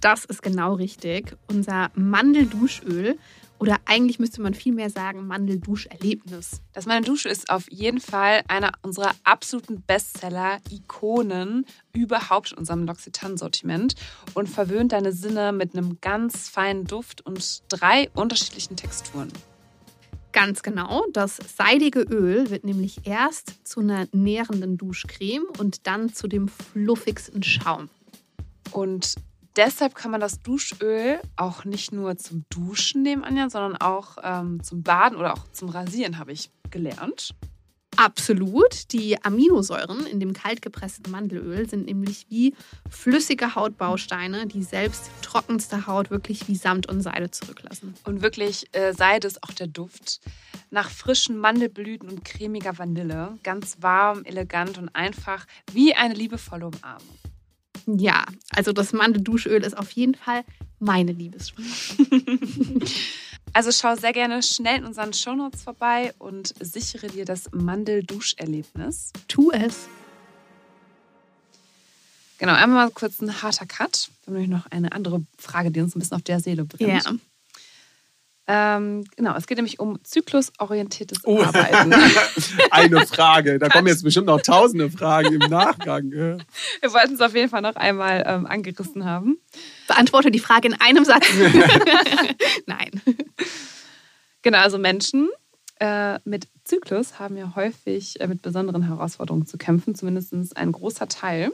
Das ist genau richtig. Unser Mandelduschöl oder eigentlich müsste man viel mehr sagen Mandelduscherlebnis. Das meine Dusche ist auf jeden Fall einer unserer absoluten Bestseller-Ikonen überhaupt in unserem L'Occitane-Sortiment und verwöhnt deine Sinne mit einem ganz feinen Duft und drei unterschiedlichen Texturen. Ganz genau. Das seidige Öl wird nämlich erst zu einer nährenden Duschcreme und dann zu dem fluffigsten Schaum. Und deshalb kann man das Duschöl auch nicht nur zum Duschen nehmen, Anja, sondern auch ähm, zum Baden oder auch zum Rasieren, habe ich gelernt. Absolut. Die Aminosäuren in dem kaltgepressten Mandelöl sind nämlich wie flüssige Hautbausteine, die selbst trockenste Haut wirklich wie Samt und Seide zurücklassen. Und wirklich äh, sei das auch der Duft nach frischen Mandelblüten und cremiger Vanille. Ganz warm, elegant und einfach wie eine liebevolle Umarmung. Ja, also das Mandelduschöl ist auf jeden Fall meine Liebessprache. Also schau sehr gerne schnell in unseren Shownotes vorbei und sichere dir das Mandelduscherlebnis. Tu es. Genau, einmal mal kurz ein harter Cut. Wir haben nämlich noch eine andere Frage, die uns ein bisschen auf der Seele brennt. Ja. Ähm, genau, es geht nämlich um zyklusorientiertes Oh. Arbeiten. Eine Frage. Da kommen jetzt bestimmt noch tausende Fragen im Nachgang. Wir wollten es auf jeden Fall noch einmal ähm, angerissen haben. Beantworte die Frage in einem Satz. Nein. Genau, also Menschen äh, mit Zyklus haben ja häufig äh, mit besonderen Herausforderungen zu kämpfen, zumindest ein großer Teil.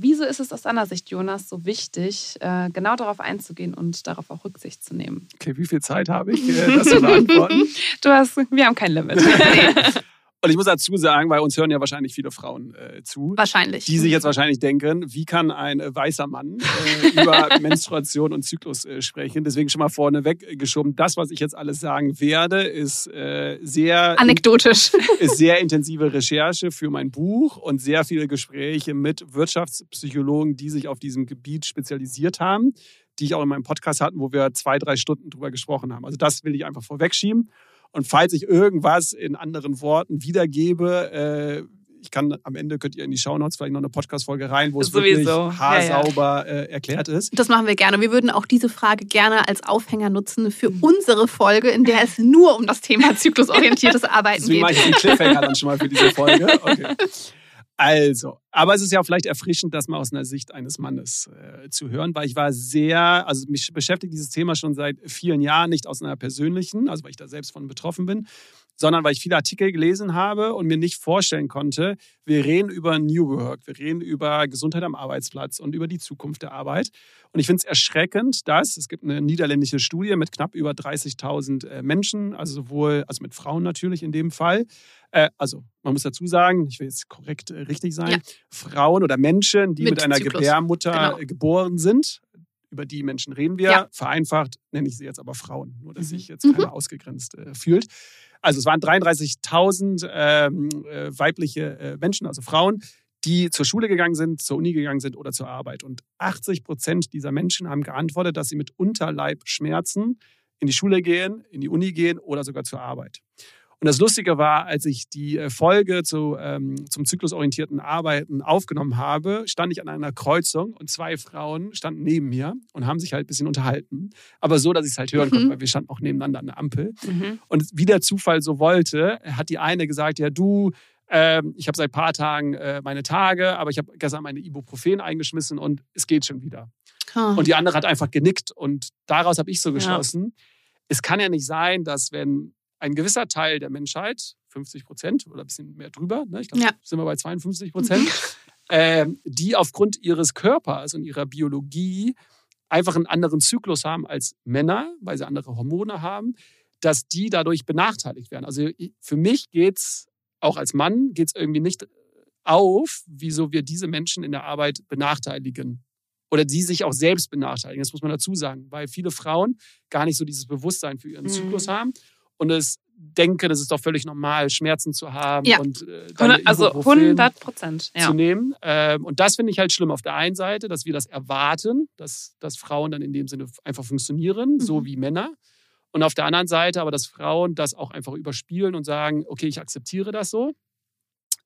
Wieso ist es aus deiner Sicht, Jonas, so wichtig, äh, genau darauf einzugehen und darauf auch Rücksicht zu nehmen? Okay, wie viel Zeit habe ich, äh, das zu beantworten? Du hast, wir haben kein Limit. Und ich muss dazu sagen, weil uns hören ja wahrscheinlich viele Frauen äh, zu, Wahrscheinlich. die sich jetzt wahrscheinlich denken, wie kann ein äh, weißer Mann äh, über Menstruation und Zyklus äh, sprechen? Deswegen schon mal vorneweg äh, geschoben. Das, was ich jetzt alles sagen werde, ist äh, sehr Anekdotisch. ist sehr intensive Recherche für mein Buch und sehr viele Gespräche mit Wirtschaftspsychologen, die sich auf diesem Gebiet spezialisiert haben, die ich auch in meinem Podcast hatten, wo wir zwei, drei Stunden drüber gesprochen haben. Also das will ich einfach vorwegschieben. Und falls ich irgendwas in anderen Worten wiedergebe, äh, ich kann am Ende könnt ihr in die Shownotes vielleicht noch eine Podcast-Folge rein, wo es wirklich Sowieso. Ja, ja. haarsauber Äh, erklärt ist. Das machen wir gerne. Wir würden auch diese Frage gerne als Aufhänger nutzen für unsere Folge, in der es nur um das Thema zyklusorientiertes Arbeiten Deswegen mache geht. ich den Cliffhanger dann schon mal für diese Folge. Okay. Also, aber es ist ja vielleicht erfrischend, das mal aus einer Sicht eines Mannes äh, zu hören, weil ich war sehr, also mich beschäftigt dieses Thema schon seit vielen Jahren, nicht aus einer persönlichen, also weil ich da selbst von betroffen bin, sondern weil ich viele Artikel gelesen habe und mir nicht vorstellen konnte, wir reden über New Work, wir reden über Gesundheit am Arbeitsplatz und über die Zukunft der Arbeit. Und ich finde es erschreckend, dass es gibt eine niederländische Studie mit knapp über 30.000 äh, Menschen, also sowohl, also mit Frauen natürlich in dem Fall. Äh, also man muss dazu sagen, ich will jetzt korrekt äh, richtig sein, Ja. Frauen oder Menschen, die mit, Mit einer Zyklus. Gebärmutter Genau. geboren sind. Über die Menschen reden wir. Ja. Vereinfacht nenne ich sie jetzt aber Frauen, nur dass Mhm. sich jetzt Mhm. keiner ausgegrenzt äh, fühlt. Also es waren 33.000 ähm, äh, weibliche äh, Menschen, also Frauen, die zur Schule gegangen sind, zur Uni gegangen sind oder zur Arbeit. Und 80 Prozent dieser Menschen haben geantwortet, dass sie mit Unterleibschmerzen in die Schule gehen, in die Uni gehen oder sogar zur Arbeit. Und das Lustige war, als ich die äh, Folge zu, ähm, zum zyklusorientierten Arbeiten aufgenommen habe, stand ich an einer Kreuzung und zwei Frauen standen neben mir und haben sich halt ein bisschen unterhalten. Aber so, dass ich es halt hören Mhm. konnte, weil wir standen auch nebeneinander an der Ampel. Mhm. Und wie der Zufall so wollte, hat die eine gesagt, ja du, ähm, ich habe seit ein paar Tagen äh, meine Tage, aber ich habe gestern meine Ibuprofen eingeschmissen und es geht schon wieder. Ah. Und die andere hat einfach genickt und daraus habe ich so Ja. geschlossen, es kann ja nicht sein, dass wenn ein gewisser Teil der Menschheit, 50 Prozent oder ein bisschen mehr drüber, ne, ich glaube, Ja. sind wir bei 52 Prozent, ähm, die aufgrund ihres Körpers und ihrer Biologie einfach einen anderen Zyklus haben als Männer, weil sie andere Hormone haben, dass die dadurch benachteiligt werden. Also für mich geht's auch als Mann geht's irgendwie nicht auf, wieso wir diese Menschen in der Arbeit benachteiligen. Oder die sich auch selbst benachteiligen. Das muss man dazu sagen, weil viele Frauen gar nicht so dieses Bewusstsein für ihren Mhm. Zyklus haben und es denken, das ist doch völlig normal, Schmerzen zu haben Ja. und äh, Also Ibuprofen 100 Prozent. Ja. zu nehmen. Ähm, und das finde ich halt schlimm auf der einen Seite, dass wir das erwarten, dass, dass Frauen dann in dem Sinne einfach funktionieren, so Mhm. wie Männer. Und auf der anderen Seite aber, dass Frauen das auch einfach überspielen und sagen, okay, ich akzeptiere das so.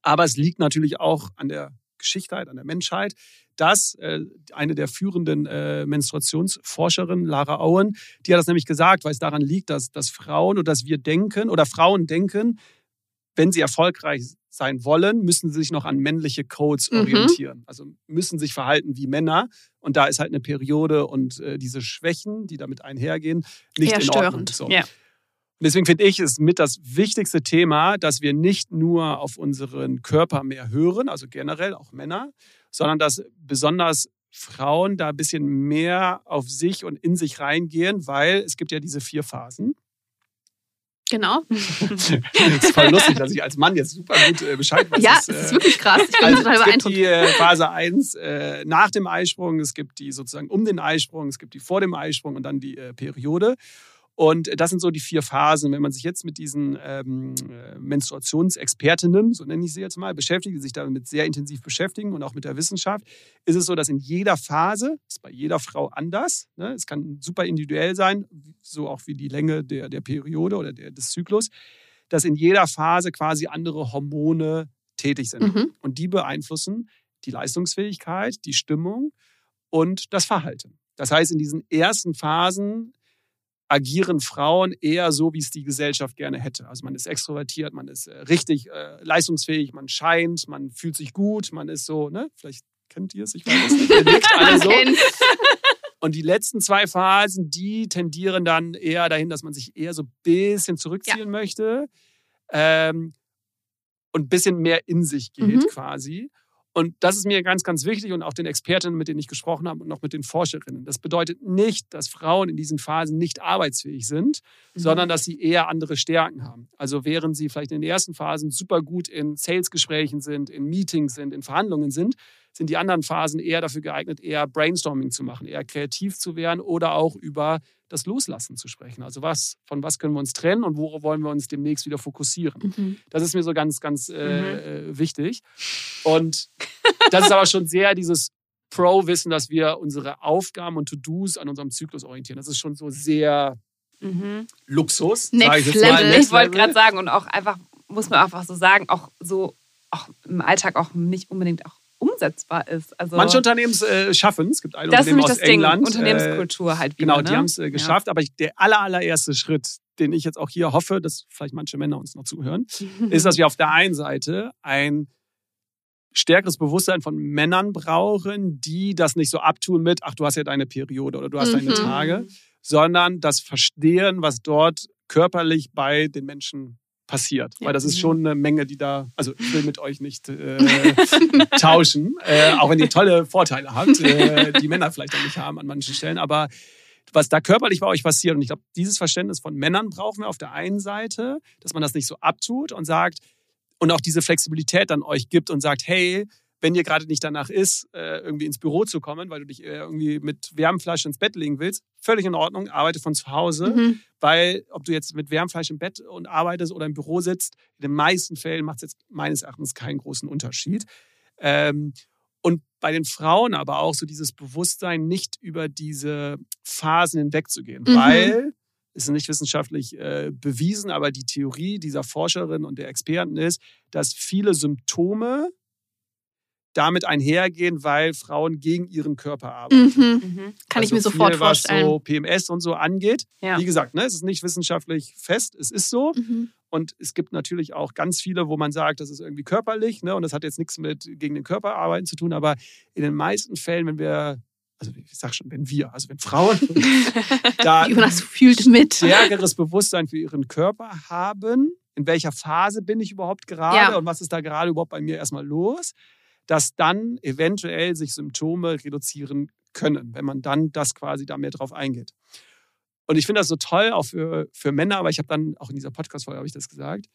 Aber es liegt natürlich auch an der Geschichtheit, an der Menschheit, dass äh, eine der führenden äh, Menstruationsforscherinnen, Lara Owen, die hat das nämlich gesagt, weil es daran liegt, dass, dass Frauen oder dass wir denken oder Frauen denken, wenn sie erfolgreich sein wollen, müssen sie sich noch an männliche Codes Mhm. orientieren. Also müssen sich verhalten wie Männer. Und da ist halt eine Periode und äh, diese Schwächen, die damit einhergehen, nicht Eher in Ordnung. So. Ja. Und deswegen finde ich, ist mit das wichtigste Thema, dass wir nicht nur auf unseren Körper mehr hören, also generell auch Männer, sondern dass besonders Frauen da ein bisschen mehr auf sich und in sich reingehen, weil es gibt ja diese vier Phasen. Genau. das ist voll lustig, dass ich als Mann jetzt super gut äh, Bescheid weiß. ja, Das, es ist äh, wirklich krass. Ich bin also, total es gibt beeindruckt. die äh, Phase 1 äh, nach dem Eisprung, es gibt die sozusagen um den Eisprung, es gibt die vor dem Eisprung und dann die Periode. Und das sind so die vier Phasen. Wenn man sich jetzt mit diesen ähm, äh, Menstruationsexpertinnen, so nenne ich sie jetzt mal, beschäftigt, die sich damit sehr intensiv beschäftigen und auch mit der Wissenschaft, ist es so, dass in jeder Phase, ist bei jeder Frau anders, ne? es kann super individuell sein, so auch wie die Länge der, der Periode oder der, des Zyklus, dass in jeder Phase quasi andere Hormone tätig sind. Mhm. Und die beeinflussen die Leistungsfähigkeit, die Stimmung und das Verhalten. Das heißt, in diesen ersten Phasen agieren Frauen eher so, wie es die Gesellschaft gerne hätte. Also man ist extrovertiert, man ist äh, richtig äh, leistungsfähig, man scheint, man fühlt sich gut, man ist so, ne? Vielleicht kennt ihr es, ich weiß es nicht. Ihr nickt alle so. Und die letzten zwei Phasen, die tendieren dann eher dahin, dass man sich eher so ein bisschen zurückziehen möchte ähm, und ein bisschen mehr in sich geht Mhm. quasi. Und das ist mir ganz, ganz wichtig und auch den Expertinnen, mit denen ich gesprochen habe und auch mit den Forscherinnen. Das bedeutet nicht, dass Frauen in diesen Phasen nicht arbeitsfähig sind, Mhm. sondern dass sie eher andere Stärken haben. Also während sie vielleicht in den ersten Phasen super gut in Sales-Gesprächen sind, in Meetings sind, in Verhandlungen sind, sind die anderen Phasen eher dafür geeignet, eher Brainstorming zu machen, eher kreativ zu werden oder auch über das Loslassen zu sprechen. Also was, von was können wir uns trennen und worauf wollen wir uns demnächst wieder fokussieren. Mhm. Das ist mir so ganz, ganz äh, äh, wichtig. Und das ist aber schon sehr dieses Pro-Wissen, dass wir unsere Aufgaben und To-Dos an unserem Zyklus orientieren. Das ist schon so sehr Mhm. Luxus. Next ich jetzt Level. mal. Ich wollte gerade sagen, und auch einfach, muss man einfach so sagen, auch so auch im Alltag auch nicht unbedingt auch umsetzbar ist. Also Manche Unternehmen äh, schaffen es. Es gibt ein das ist Unternehmen nämlich aus das Ding, England. Unternehmenskultur halt Äh, wieder. genau, die ne? haben es äh, geschafft. Aber ich, der aller, allererste Schritt, den ich jetzt auch hier hoffe, dass vielleicht manche Männer uns noch zuhören, Ja. ist, dass wir auf der einen Seite ein stärkeres Bewusstsein von Männern brauchen, die das nicht so abtun mit, ach, du hast ja deine Periode oder du hast deine Mhm. Tage, sondern das Verstehen, was dort körperlich bei den Menschen passiert. Ja. Weil das ist Mhm. schon eine Menge, die da, also ich will mit euch nicht äh, tauschen, äh, auch wenn ihr tolle Vorteile habt, äh, die Männer vielleicht auch nicht haben an manchen Stellen, aber was da körperlich bei euch passiert. Und ich glaube, dieses Verständnis von Männern brauchen wir auf der einen Seite, dass man das nicht so abtut und sagt, und auch diese Flexibilität dann euch gibt und sagt, hey, wenn dir gerade nicht danach ist, äh, irgendwie ins Büro zu kommen, weil du dich äh, irgendwie mit Wärmflasche ins Bett legen willst, völlig in Ordnung, arbeite von zu Hause, Mhm. weil ob du jetzt mit Wärmflasche im Bett und arbeitest oder im Büro sitzt, in den meisten Fällen macht es jetzt meines Erachtens keinen großen Unterschied. Ähm, und bei den Frauen aber auch so dieses Bewusstsein, nicht über diese Phasen hinwegzugehen, Mhm. weil es ist nicht wissenschaftlich äh, bewiesen, aber die Theorie dieser Forscherin und der Experten ist, dass viele Symptome damit einhergehen, weil Frauen gegen ihren Körper arbeiten. Mhm. Mhm. Kann ich Also mir sofort viel, vorstellen. Was so PMS und so angeht. Ja. Wie gesagt, ne, es ist nicht wissenschaftlich fest, es ist so. Mhm. Und es gibt natürlich auch ganz viele, wo man sagt, das ist irgendwie körperlich, ne? Und das hat jetzt nichts mit gegen den Körper arbeiten zu tun. Aber in den meisten Fällen, wenn wir, also ich sag schon, wenn wir, also wenn Frauen da Jonas fühlt mit. stärkeres Bewusstsein für ihren Körper haben, in welcher Phase bin ich überhaupt gerade Ja. und was ist da gerade überhaupt bei mir erstmal los, dass dann eventuell sich Symptome reduzieren können, wenn man dann das quasi da mehr drauf eingeht. Und ich finde das so toll, auch für, für Männer, aber ich habe dann auch in dieser Podcast-Folge habe ich das gesagt.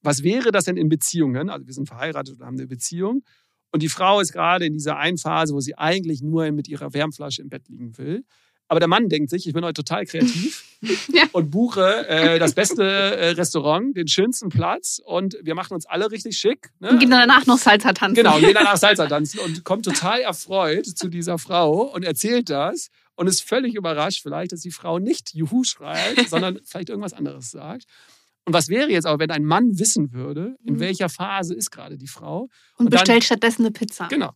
Was wäre das denn in Beziehungen? Also wir sind verheiratet und haben eine Beziehung. Und die Frau ist gerade in dieser einen Phase, wo sie eigentlich nur mit ihrer Wärmflasche im Bett liegen will. Aber der Mann denkt sich, ich bin heute total kreativ Ja. und buche äh, das beste äh, Restaurant, den schönsten Platz und wir machen uns alle richtig schick. Ne? Und gehen dann danach noch Salsa tanzen. Genau, geht danach Salsa tanzen und kommt total erfreut zu dieser Frau und erzählt das und ist völlig überrascht vielleicht, dass die Frau nicht Juhu schreit, sondern vielleicht irgendwas anderes sagt. Und was wäre jetzt aber, wenn ein Mann wissen würde, in Mhm. welcher Phase ist gerade die Frau? Und Und dann- bestellt stattdessen eine Pizza. Genau.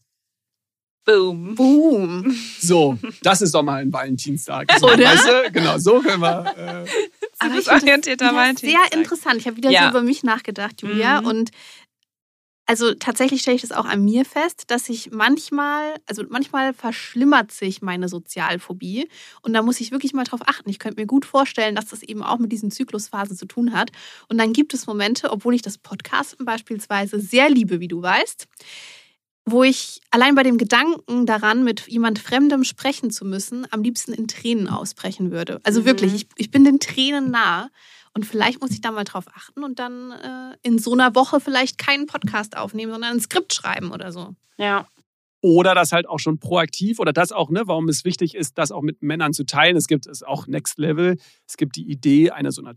Boom. Boom. So, das ist doch mal ein Valentinstag. So, Oder? Weißt du? Genau, so können wir. Äh, Aber ich Zielorientierter wieder Valentinstag. sehr interessant. Ich habe wieder Ja. so über mich nachgedacht, Julia. Mhm. Und also tatsächlich stelle ich das auch an mir fest, dass ich manchmal, also manchmal verschlimmert sich meine Sozialphobie. Und da muss ich wirklich mal drauf achten. Ich könnte mir gut vorstellen, dass das eben auch mit diesen Zyklusphasen zu tun hat. Und dann gibt es Momente, obwohl ich das Podcasten beispielsweise sehr liebe, wie du weißt, wo ich allein bei dem Gedanken daran, mit jemand Fremdem sprechen zu müssen, am liebsten in Tränen ausbrechen würde. Also Mhm. wirklich, ich, ich bin den Tränen nah. Und vielleicht muss ich da mal drauf achten und dann äh, in so einer Woche vielleicht keinen Podcast aufnehmen, sondern ein Skript schreiben oder so. Ja. Oder das halt auch schon proaktiv oder das auch, ne, warum es wichtig ist, das auch mit Männern zu teilen. Es gibt es auch Next Level. Es gibt die Idee einer so einer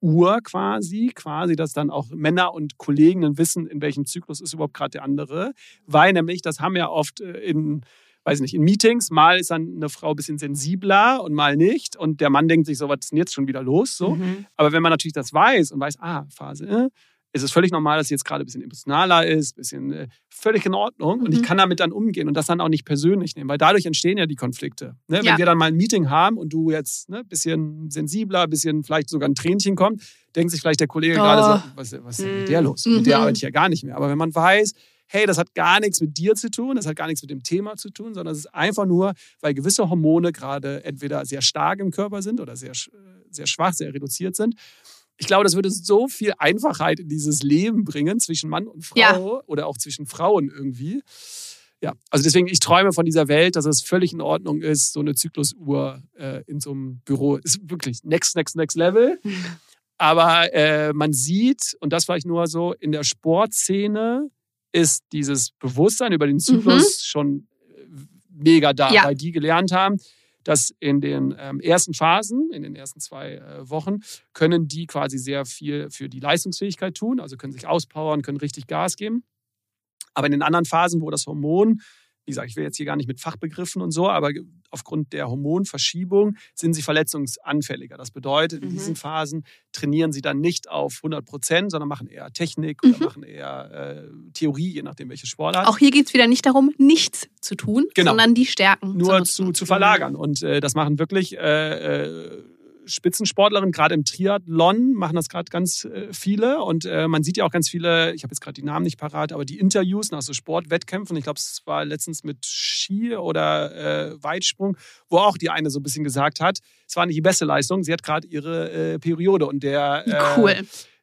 Zyklusuhr quasi, quasi, dass dann auch Männer und Kollegen wissen, in welchem Zyklus ist überhaupt gerade der andere. Weil nämlich, das haben ja oft äh, in, weiß nicht, in Meetings, mal ist dann eine Frau ein bisschen sensibler und mal nicht. Und der Mann denkt sich so, was ist denn jetzt schon wieder los? So. Mhm. Aber wenn man natürlich das weiß und weiß, ah, Phase, äh, ist es völlig normal, dass sie jetzt gerade ein bisschen emotionaler ist, ein bisschen äh, völlig in Ordnung. Und ich Mhm. kann damit dann umgehen und das dann auch nicht persönlich nehmen, weil dadurch entstehen ja die Konflikte. Ne? Wenn Ja. wir dann mal ein Meeting haben und du jetzt ein ne, bisschen sensibler, ein bisschen vielleicht sogar ein Tränchen kommt, denkt sich vielleicht der Kollege Oh. gerade so, was, was ist denn mit der Mhm. los? Mit der Mhm. arbeite ich ja gar nicht mehr. Aber wenn man weiß, hey, das hat gar nichts mit dir zu tun, das hat gar nichts mit dem Thema zu tun, sondern es ist einfach nur, weil gewisse Hormone gerade entweder sehr stark im Körper sind oder sehr, sch- sehr schwach, sehr reduziert sind, ich glaube, das würde so viel Einfachheit in dieses Leben bringen zwischen Mann und Frau Ja. oder auch zwischen Frauen irgendwie. Ja, also deswegen, ich träume von dieser Welt, dass es völlig in Ordnung ist, so eine Zyklusuhr äh, in so einem Büro. Ist wirklich next, next, next level. Aber äh, man sieht, und das vielleicht nur so, in der Sportszene ist dieses Bewusstsein über den Zyklus schon äh, mega da, Ja. weil die gelernt haben, dass in den ähm, ersten Phasen, in den ersten zwei äh, Wochen, können die quasi sehr viel für die Leistungsfähigkeit tun, also können sich auspowern, können richtig Gas geben. Aber in den anderen Phasen, wo das Hormon, wie gesagt, ich will jetzt hier gar nicht mit Fachbegriffen und so, aber aufgrund der Hormonverschiebung sind sie verletzungsanfälliger. Das bedeutet, in Mhm. diesen Phasen trainieren sie dann nicht auf 100 Prozent, sondern machen eher Technik oder Mhm. machen eher äh, Theorie, je nachdem, welche Sportart. Auch hier geht es wieder nicht darum, nichts zu tun, Genau. sondern die Stärken nur nutzen. zu, zu verlagern. Und äh, das machen wirklich äh, äh, Spitzensportlerinnen, gerade im Triathlon machen das gerade ganz äh, viele. Und äh, man sieht ja auch ganz viele, ich habe jetzt gerade die Namen nicht parat, aber die Interviews nach so Sportwettkämpfen, ich glaube, es war letztens mit Ski oder äh, Weitsprung, wo auch die eine so ein bisschen gesagt hat, es war nicht die beste Leistung, sie hat gerade ihre äh, Periode. Und der äh, cool.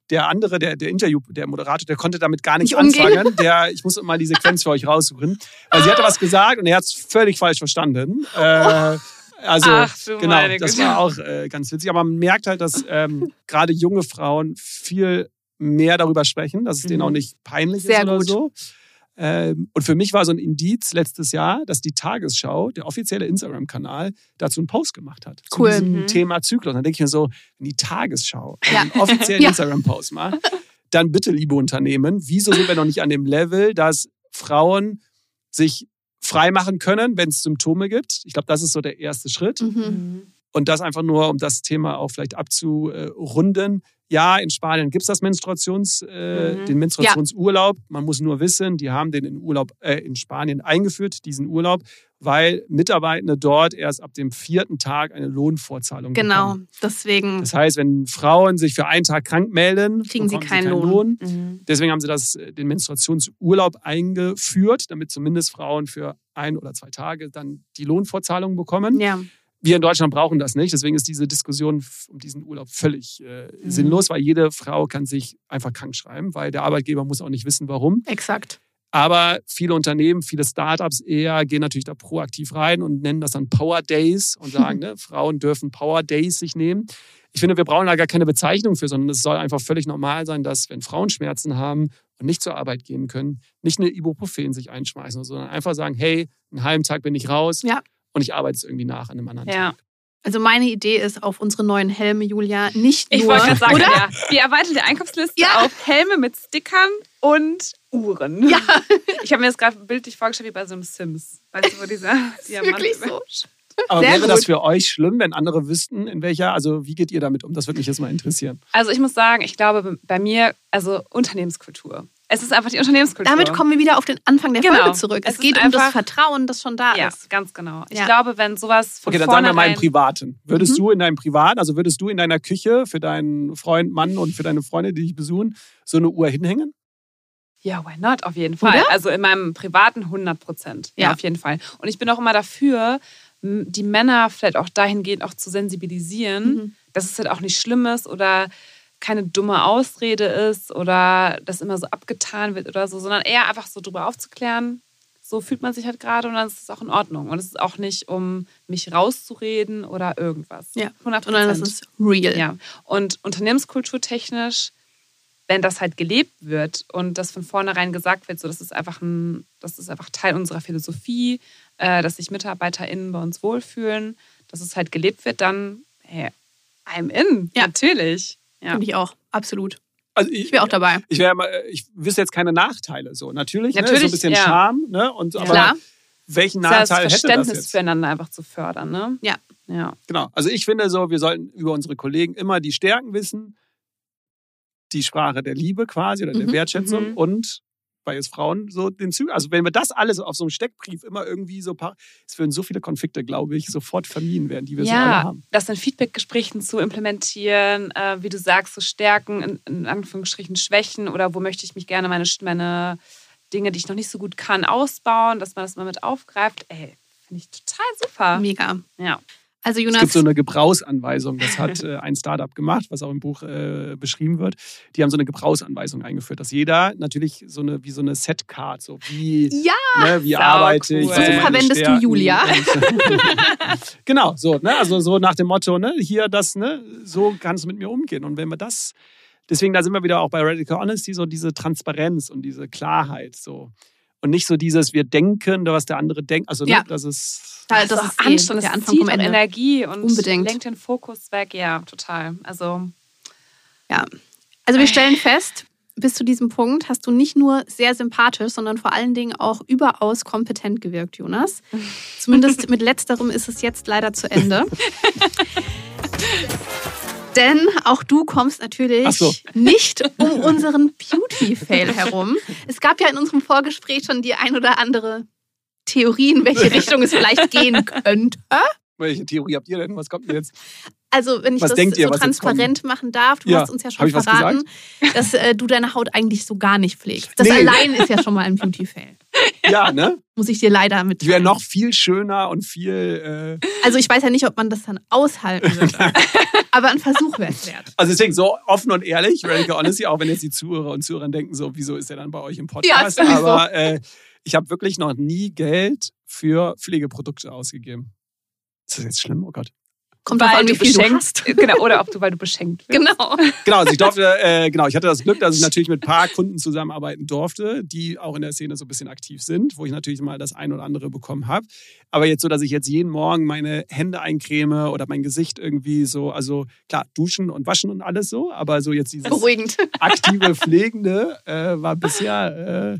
der andere, der, der Interview, der Moderator, der konnte damit gar nichts Nicht umgehen. anfangen. Der, ich muss mal die Sequenz für euch raussuchen. Weil sie hatte was gesagt und er hat es völlig falsch verstanden. Äh, also, genau, das war auch äh, ganz witzig. Aber man merkt halt, dass ähm, gerade junge Frauen viel mehr darüber sprechen, dass es denen Mhm. auch nicht peinlich Sehr ist oder gut. so. Ähm, und für mich war so ein Indiz letztes Jahr, dass die Tagesschau, der offizielle Instagram-Kanal, dazu einen Post gemacht hat. Cool. Zu diesem Mhm. Thema Zyklus. Dann denke ich mir so, wenn die Tagesschau Ja. einen offiziellen Ja. Instagram-Post macht, dann bitte, liebe Unternehmen, wieso sind wir noch nicht an dem Level, dass Frauen sich frei machen können, wenn es Symptome gibt? Ich glaube, das ist so der erste Schritt. Mhm. Mhm. Und das einfach nur, um das Thema auch vielleicht abzurunden. Ja, in Spanien gibt es das Menstruations, äh, Mhm. den Menstruationsurlaub. Man muss nur wissen, die haben den in, Urlaub, äh, in Spanien eingeführt, diesen Urlaub, weil Mitarbeitende dort erst ab dem vierten Tag eine Lohnfortzahlung Genau, bekommen. deswegen Das heißt, wenn Frauen sich für einen Tag krank melden, Kriegen sie bekommen keinen Lohn. Mhm. Deswegen haben sie das, äh, den Menstruationsurlaub eingeführt, damit zumindest Frauen für ein oder zwei Tage dann die Lohnfortzahlung bekommen. ja. Wir in Deutschland brauchen das nicht. Deswegen ist diese Diskussion um diesen Urlaub völlig äh, Mhm. sinnlos, weil jede Frau kann sich einfach krank schreiben, weil der Arbeitgeber muss auch nicht wissen, warum. Exakt. Aber viele Unternehmen, viele Startups eher gehen natürlich da proaktiv rein und nennen das dann Power Days und sagen, ne, Frauen dürfen Power Days sich nehmen. Ich finde, wir brauchen da gar keine Bezeichnung für, sondern es soll einfach völlig normal sein, dass wenn Frauen Schmerzen haben und nicht zur Arbeit gehen können, nicht eine Ibuprofen sich einschmeißen, sondern einfach sagen, hey, einen halben Tag bin ich raus Ja. und ich arbeite es irgendwie nach an einem anderen Ja. Tag. Also meine Idee ist auf unsere neuen Helme, Julia, nicht Ich nur, wollte gerade sagen, oder? ja, die erweiterte Einkaufsliste Ja. auf Helme mit Stickern und Uhren. Ja. Ich habe mir das gerade bildlich vorgestellt wie bei so einem Sims. Weißt du, wo dieser Diamant Wirklich so. Aber Sehr wäre das gut. für euch schlimm, wenn andere wüssten, in welcher, also wie geht ihr damit um? Das würde mich jetzt mal interessieren. Also ich muss sagen, ich glaube bei mir, also Unternehmenskultur. Es ist einfach die Unternehmenskultur. Damit kommen wir wieder auf den Anfang der Genau. Folge zurück. Es Es, geht ist um das einfach- Vertrauen, das schon da Ja, ist. ganz genau. Ich Ja. glaube, wenn sowas von Okay, dann sagen wir mal im. Privaten. Würdest Mhm. du in deinem Privaten, also würdest du in deiner Küche für deinen Freund, Mann und für deine Freunde, die dich besuchen, so eine Uhr hinhängen? Ja, why not? Auf jeden Fall. Oder? Also in meinem privaten 100 Prozent. Ja. Ja. auf jeden Fall. Und ich bin auch immer dafür, die Männer vielleicht auch dahingehend auch zu sensibilisieren, Mhm. dass es halt auch nicht schlimm ist oder keine dumme Ausrede ist oder das immer so abgetan wird oder so, sondern eher einfach so drüber aufzuklären. So fühlt man sich halt gerade und dann ist es auch in Ordnung. Und es ist auch nicht, um mich rauszureden oder irgendwas. Ja. 100 Sondern das ist real. ja, und unternehmenskulturtechnisch, wenn das halt gelebt wird und das von vornherein gesagt wird, so das ist einfach ein, das ist einfach Teil unserer Philosophie, äh, dass sich MitarbeiterInnen bei uns wohlfühlen, dass es halt gelebt wird, dann hey, I'm in. Ja. Natürlich. Ja. Finde ich auch. Absolut. Also Ich wäre auch dabei. Ich, wär, mal- ich wüsste jetzt keine Nachteile. So natürlich, ne? so Natürlich, ein bisschen ja. Charme, ne? Und Ja. aber Klar. welchen Das, heißt, Nachteil hätte das Verständnis jetzt? füreinander einfach zu fördern, ne? Ja. Ja. Genau. Also ich finde so, wir sollten über unsere Kollegen immer die Stärken wissen, die Sprache der Liebe quasi oder der Mhm, Wertschätzung mhm. und bei jetzt Frauen so den Zügen. Also wenn wir das alles auf so einem Steckbrief immer irgendwie so, paar- es würden so viele Konflikte, glaube ich, sofort vermieden werden, die wir so alle Ja, haben. das in Feedbackgesprächen zu implementieren, äh, wie du sagst, so Stärken, in, in Anführungsstrichen Schwächen oder wo möchte ich mich gerne meine, meine Dinge, die ich noch nicht so gut kann, ausbauen, dass man das mal mit aufgreift. Ey, finde ich total super. Mega. Ja. Also Es Jonas, gibt so eine Gebrauchsanweisung, das hat äh, ein Startup gemacht, was auch im Buch äh, beschrieben wird. Die haben so eine Gebrauchsanweisung eingeführt, dass jeder natürlich so eine wie so eine Setcard, so wie ja, ne, wie arbeite ich, cool. sind So verwendest du Stärken Julia. und- genau, so, ne, also so nach dem Motto, ne, hier das, ne, so kannst du mit mir umgehen und wenn wir das deswegen da sind wir wieder auch bei Radical Honesty so diese Transparenz und diese Klarheit so und nicht so dieses wir denken, was der andere denkt, also ne, Ja. das ist da, Das, das ist ist eh anstrengend, der das Anfang zieht vom auch Ende. Energie und Unbedingt. lenkt den Fokus weg. Ja, total. Also Ja. Also wir stellen fest, bis zu diesem Punkt hast du nicht nur sehr sympathisch, sondern vor allen Dingen auch überaus kompetent gewirkt, Jonas. Zumindest mit letzterem ist es jetzt leider zu Ende. Denn auch du kommst natürlich so. nicht um unseren Beauty-Fail herum. Es gab ja in unserem Vorgespräch schon die ein oder andere Theorie, in welche Richtung es vielleicht gehen könnte. welche Theorie habt ihr denn? Was kommt denn jetzt? Also, wenn ich Was das so transparent machen darf, du Ja. hast uns ja schon verraten, dass äh, du deine Haut eigentlich so gar nicht pflegst. Das Nee. allein ist ja schon mal ein Beauty-Fail. Ja, ne? Muss ich dir leider mit. Ich wäre noch viel schöner und viel. Äh, Also, ich weiß ja nicht, ob man das dann aushalten würde. Aber ein Versuch wäre es wert. also deswegen so offen und ehrlich, Radical Honesty, auch wenn jetzt die Zuhörer und Zuhörer denken, so, wieso ist er dann bei euch im Podcast? Ja. Aber äh, ich habe wirklich noch nie Geld für Pflegeprodukte ausgegeben. Ist das jetzt schlimm? Oh Gott. Kommt drauf an, wie viel du beschenkt, hast. genau, oder ob du, weil du beschenkt wirst. Genau. Genau, also ich durfte, äh, genau, ich hatte das Glück, dass ich natürlich mit ein paar Kunden zusammenarbeiten durfte, die auch in der Szene so ein bisschen aktiv sind, wo ich natürlich mal das ein oder andere bekommen habe. Aber jetzt so, dass ich jetzt jeden Morgen meine Hände eincreme oder mein Gesicht irgendwie so, also klar, duschen und waschen und alles so, aber so jetzt dieses Beruhigend. aktive Pflegende äh, war bisher äh,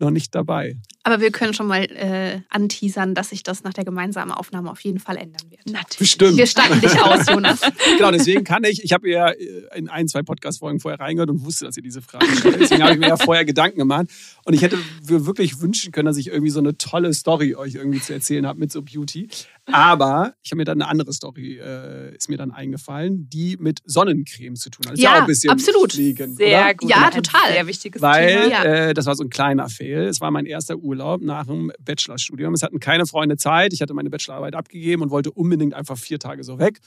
noch nicht dabei. Aber wir können schon mal äh, anteasern, dass sich das nach der gemeinsamen Aufnahme auf jeden Fall ändern wird. Natürlich. Bestimmt. Wir statten dich aus, Jonas. Genau, deswegen kann ich, ich habe ja in ein, zwei Podcast-Folgen vorher reingehört und wusste, dass ihr diese Frage stellt. Deswegen habe ich mir ja vorher Gedanken gemacht. Und ich hätte mir wirklich wünschen können, dass ich irgendwie so eine tolle Story euch irgendwie zu erzählen habe mit so Beauty. Aber ich habe mir dann eine andere Story, äh, ist mir dann eingefallen, die mit Sonnencreme zu tun hat. Ist ja, Ja, auch ein bisschen absolut. Pflegen, Sehr oder? gut. Ja, Ein total. Sehr wichtiges Weil Thema. Ja. äh, das war so ein kleiner Fail. Es war mein erster Urlaub nach dem Bachelorstudium. Es hatten keine Freunde Zeit. Ich hatte meine Bachelorarbeit abgegeben und wollte unbedingt einfach vier Tage so weg.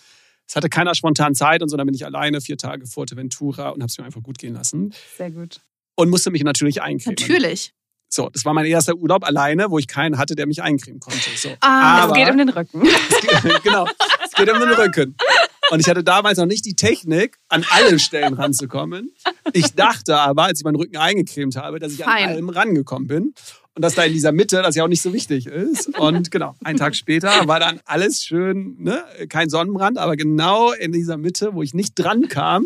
Es hatte keiner spontan Zeit und so, dann bin ich alleine vier Tage vor Ventura und habe es mir einfach gut gehen lassen. Sehr gut. Und musste mich natürlich eincremen. Natürlich. So, das war mein erster Urlaub alleine, wo ich keinen hatte, der mich eincremen konnte. So. Ah, Aber es geht um den Rücken. geht, genau, es geht um den Rücken. Und ich hatte damals noch nicht die Technik, an alle Stellen ranzukommen. Ich dachte aber, als ich meinen Rücken eingecremt habe, dass ich Fein. an allem rangekommen bin. Und dass da in dieser Mitte, das ja auch nicht so wichtig ist. Und genau, einen Tag später war dann alles schön, ne? kein Sonnenbrand, aber genau in dieser Mitte, wo ich nicht dran kam,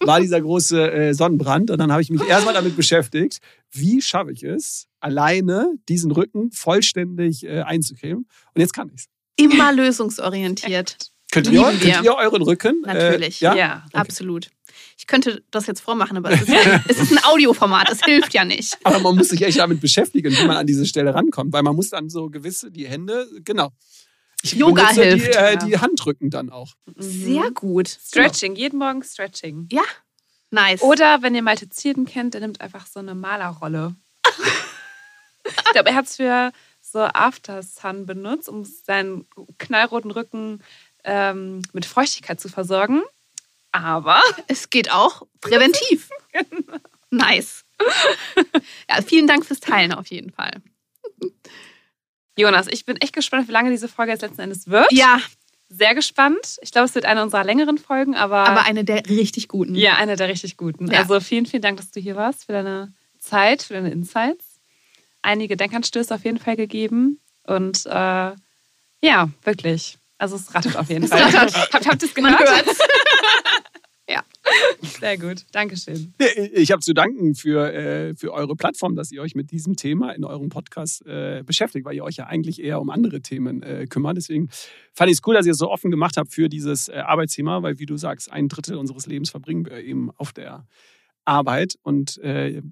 war dieser große äh, Sonnenbrand. Und dann habe ich mich erstmal damit beschäftigt, wie schaffe ich es, alleine diesen Rücken vollständig äh, einzucremen. Und jetzt kann ich es. Immer lösungsorientiert. Könnt ihr, könnt ihr euren Rücken? Natürlich. Äh, ja? Ja. Absolut. Ich könnte das jetzt vormachen, aber es ist, ja, es ist ein Audioformat, das hilft ja nicht. Aber man muss sich echt damit beschäftigen, wie man an diese Stelle rankommt, weil man muss dann so gewisse, die Hände, genau. Ich Yoga hilft, Die, äh, ja. die Handrücken dann auch. Sehr gut. Stretching, jeden Morgen Stretching. Ja, nice. Oder wenn ihr Malte Zierden kennt, der nimmt einfach so eine Malerrolle. ich glaube, er hat es für so After Sun benutzt, um seinen knallroten Rücken ähm, mit Feuchtigkeit zu versorgen. Aber es geht auch präventiv. Nice. Ja, vielen Dank fürs Teilen auf jeden Fall. Jonas, ich bin echt gespannt, wie lange diese Folge jetzt letzten Endes wird. Ja, Sehr gespannt. Ich glaube, es wird eine unserer längeren Folgen, aber, aber eine der richtig guten. ja, eine der richtig guten. Ja. Also vielen, vielen Dank, dass du hier warst, für deine Zeit, für deine Insights. Einige Denkanstöße auf jeden Fall gegeben. Und äh, ja, wirklich. Also es rattert auf jeden Fall. Habt, habt ihr es gehört? Sehr gut. Dankeschön. Ich habe zu danken für, äh, für eure Plattform, dass ihr euch mit diesem Thema in eurem Podcast äh, beschäftigt, weil ihr euch ja eigentlich eher um andere Themen äh, kümmert. Deswegen fand ich es cool, dass ihr es so offen gemacht habt für dieses äh, Arbeitsthema, weil, wie du sagst, ein Drittel unseres Lebens verbringen wir eben auf der Arbeit. Und äh,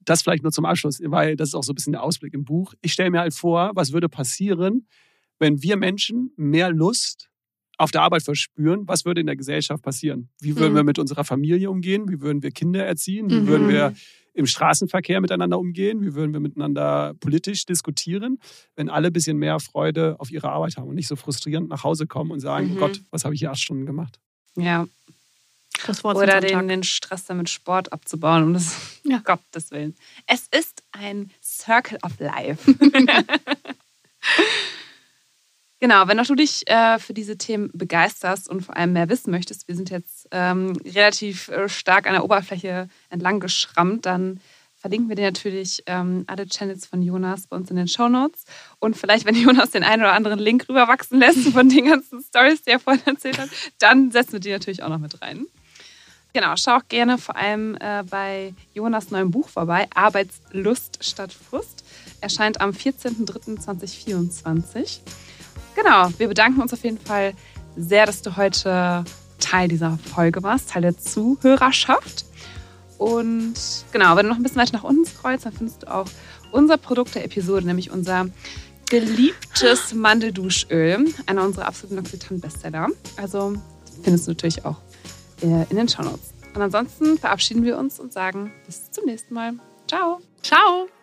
das vielleicht nur zum Abschluss, weil das ist auch so ein bisschen der Ausblick im Buch. Ich stelle mir halt vor, was würde passieren, wenn wir Menschen mehr Lust auf der Arbeit verspüren, was würde in der Gesellschaft passieren? Wie würden Mhm. wir mit unserer Familie umgehen? Wie würden wir Kinder erziehen? Wie Mhm. würden wir im Straßenverkehr miteinander umgehen? Wie würden wir miteinander politisch diskutieren, wenn alle ein bisschen mehr Freude auf ihre Arbeit haben und nicht so frustrierend nach Hause kommen und sagen, Mhm. oh Gott, was habe ich hier acht Stunden gemacht? Ja. Das Wort zum Oder den, den Stress damit Sport abzubauen, um das Ja. Gottes Willen. Es ist ein Circle of Life. genau, wenn auch du dich äh, für diese Themen begeisterst und vor allem mehr wissen möchtest, wir sind jetzt ähm, relativ äh, stark an der Oberfläche entlang geschrammt, dann verlinken wir dir natürlich ähm, alle Channels von Jonas bei uns in den Shownotes. Und vielleicht, wenn Jonas den einen oder anderen Link rüberwachsen lässt von den ganzen Stories, die er vorhin erzählt hat, dann setzen wir die natürlich auch noch mit rein. Genau, schau auch gerne vor allem äh, bei Jonas neuem Buch vorbei, Arbeitslust statt Frust. Erscheint am 14.03.2024. Genau, wir bedanken uns auf jeden Fall sehr, dass du heute Teil dieser Folge warst, Teil der Zuhörerschaft. Und genau, wenn du noch ein bisschen weiter nach unten scrollst, dann findest du auch unser Produkt der Episode, nämlich unser geliebtes Mandelduschöl, einer unserer absoluten L'Occitane-Bestseller. Also findest du natürlich auch äh, in den Shownotes. Und ansonsten verabschieden wir uns und sagen bis zum nächsten Mal. Ciao! Ciao!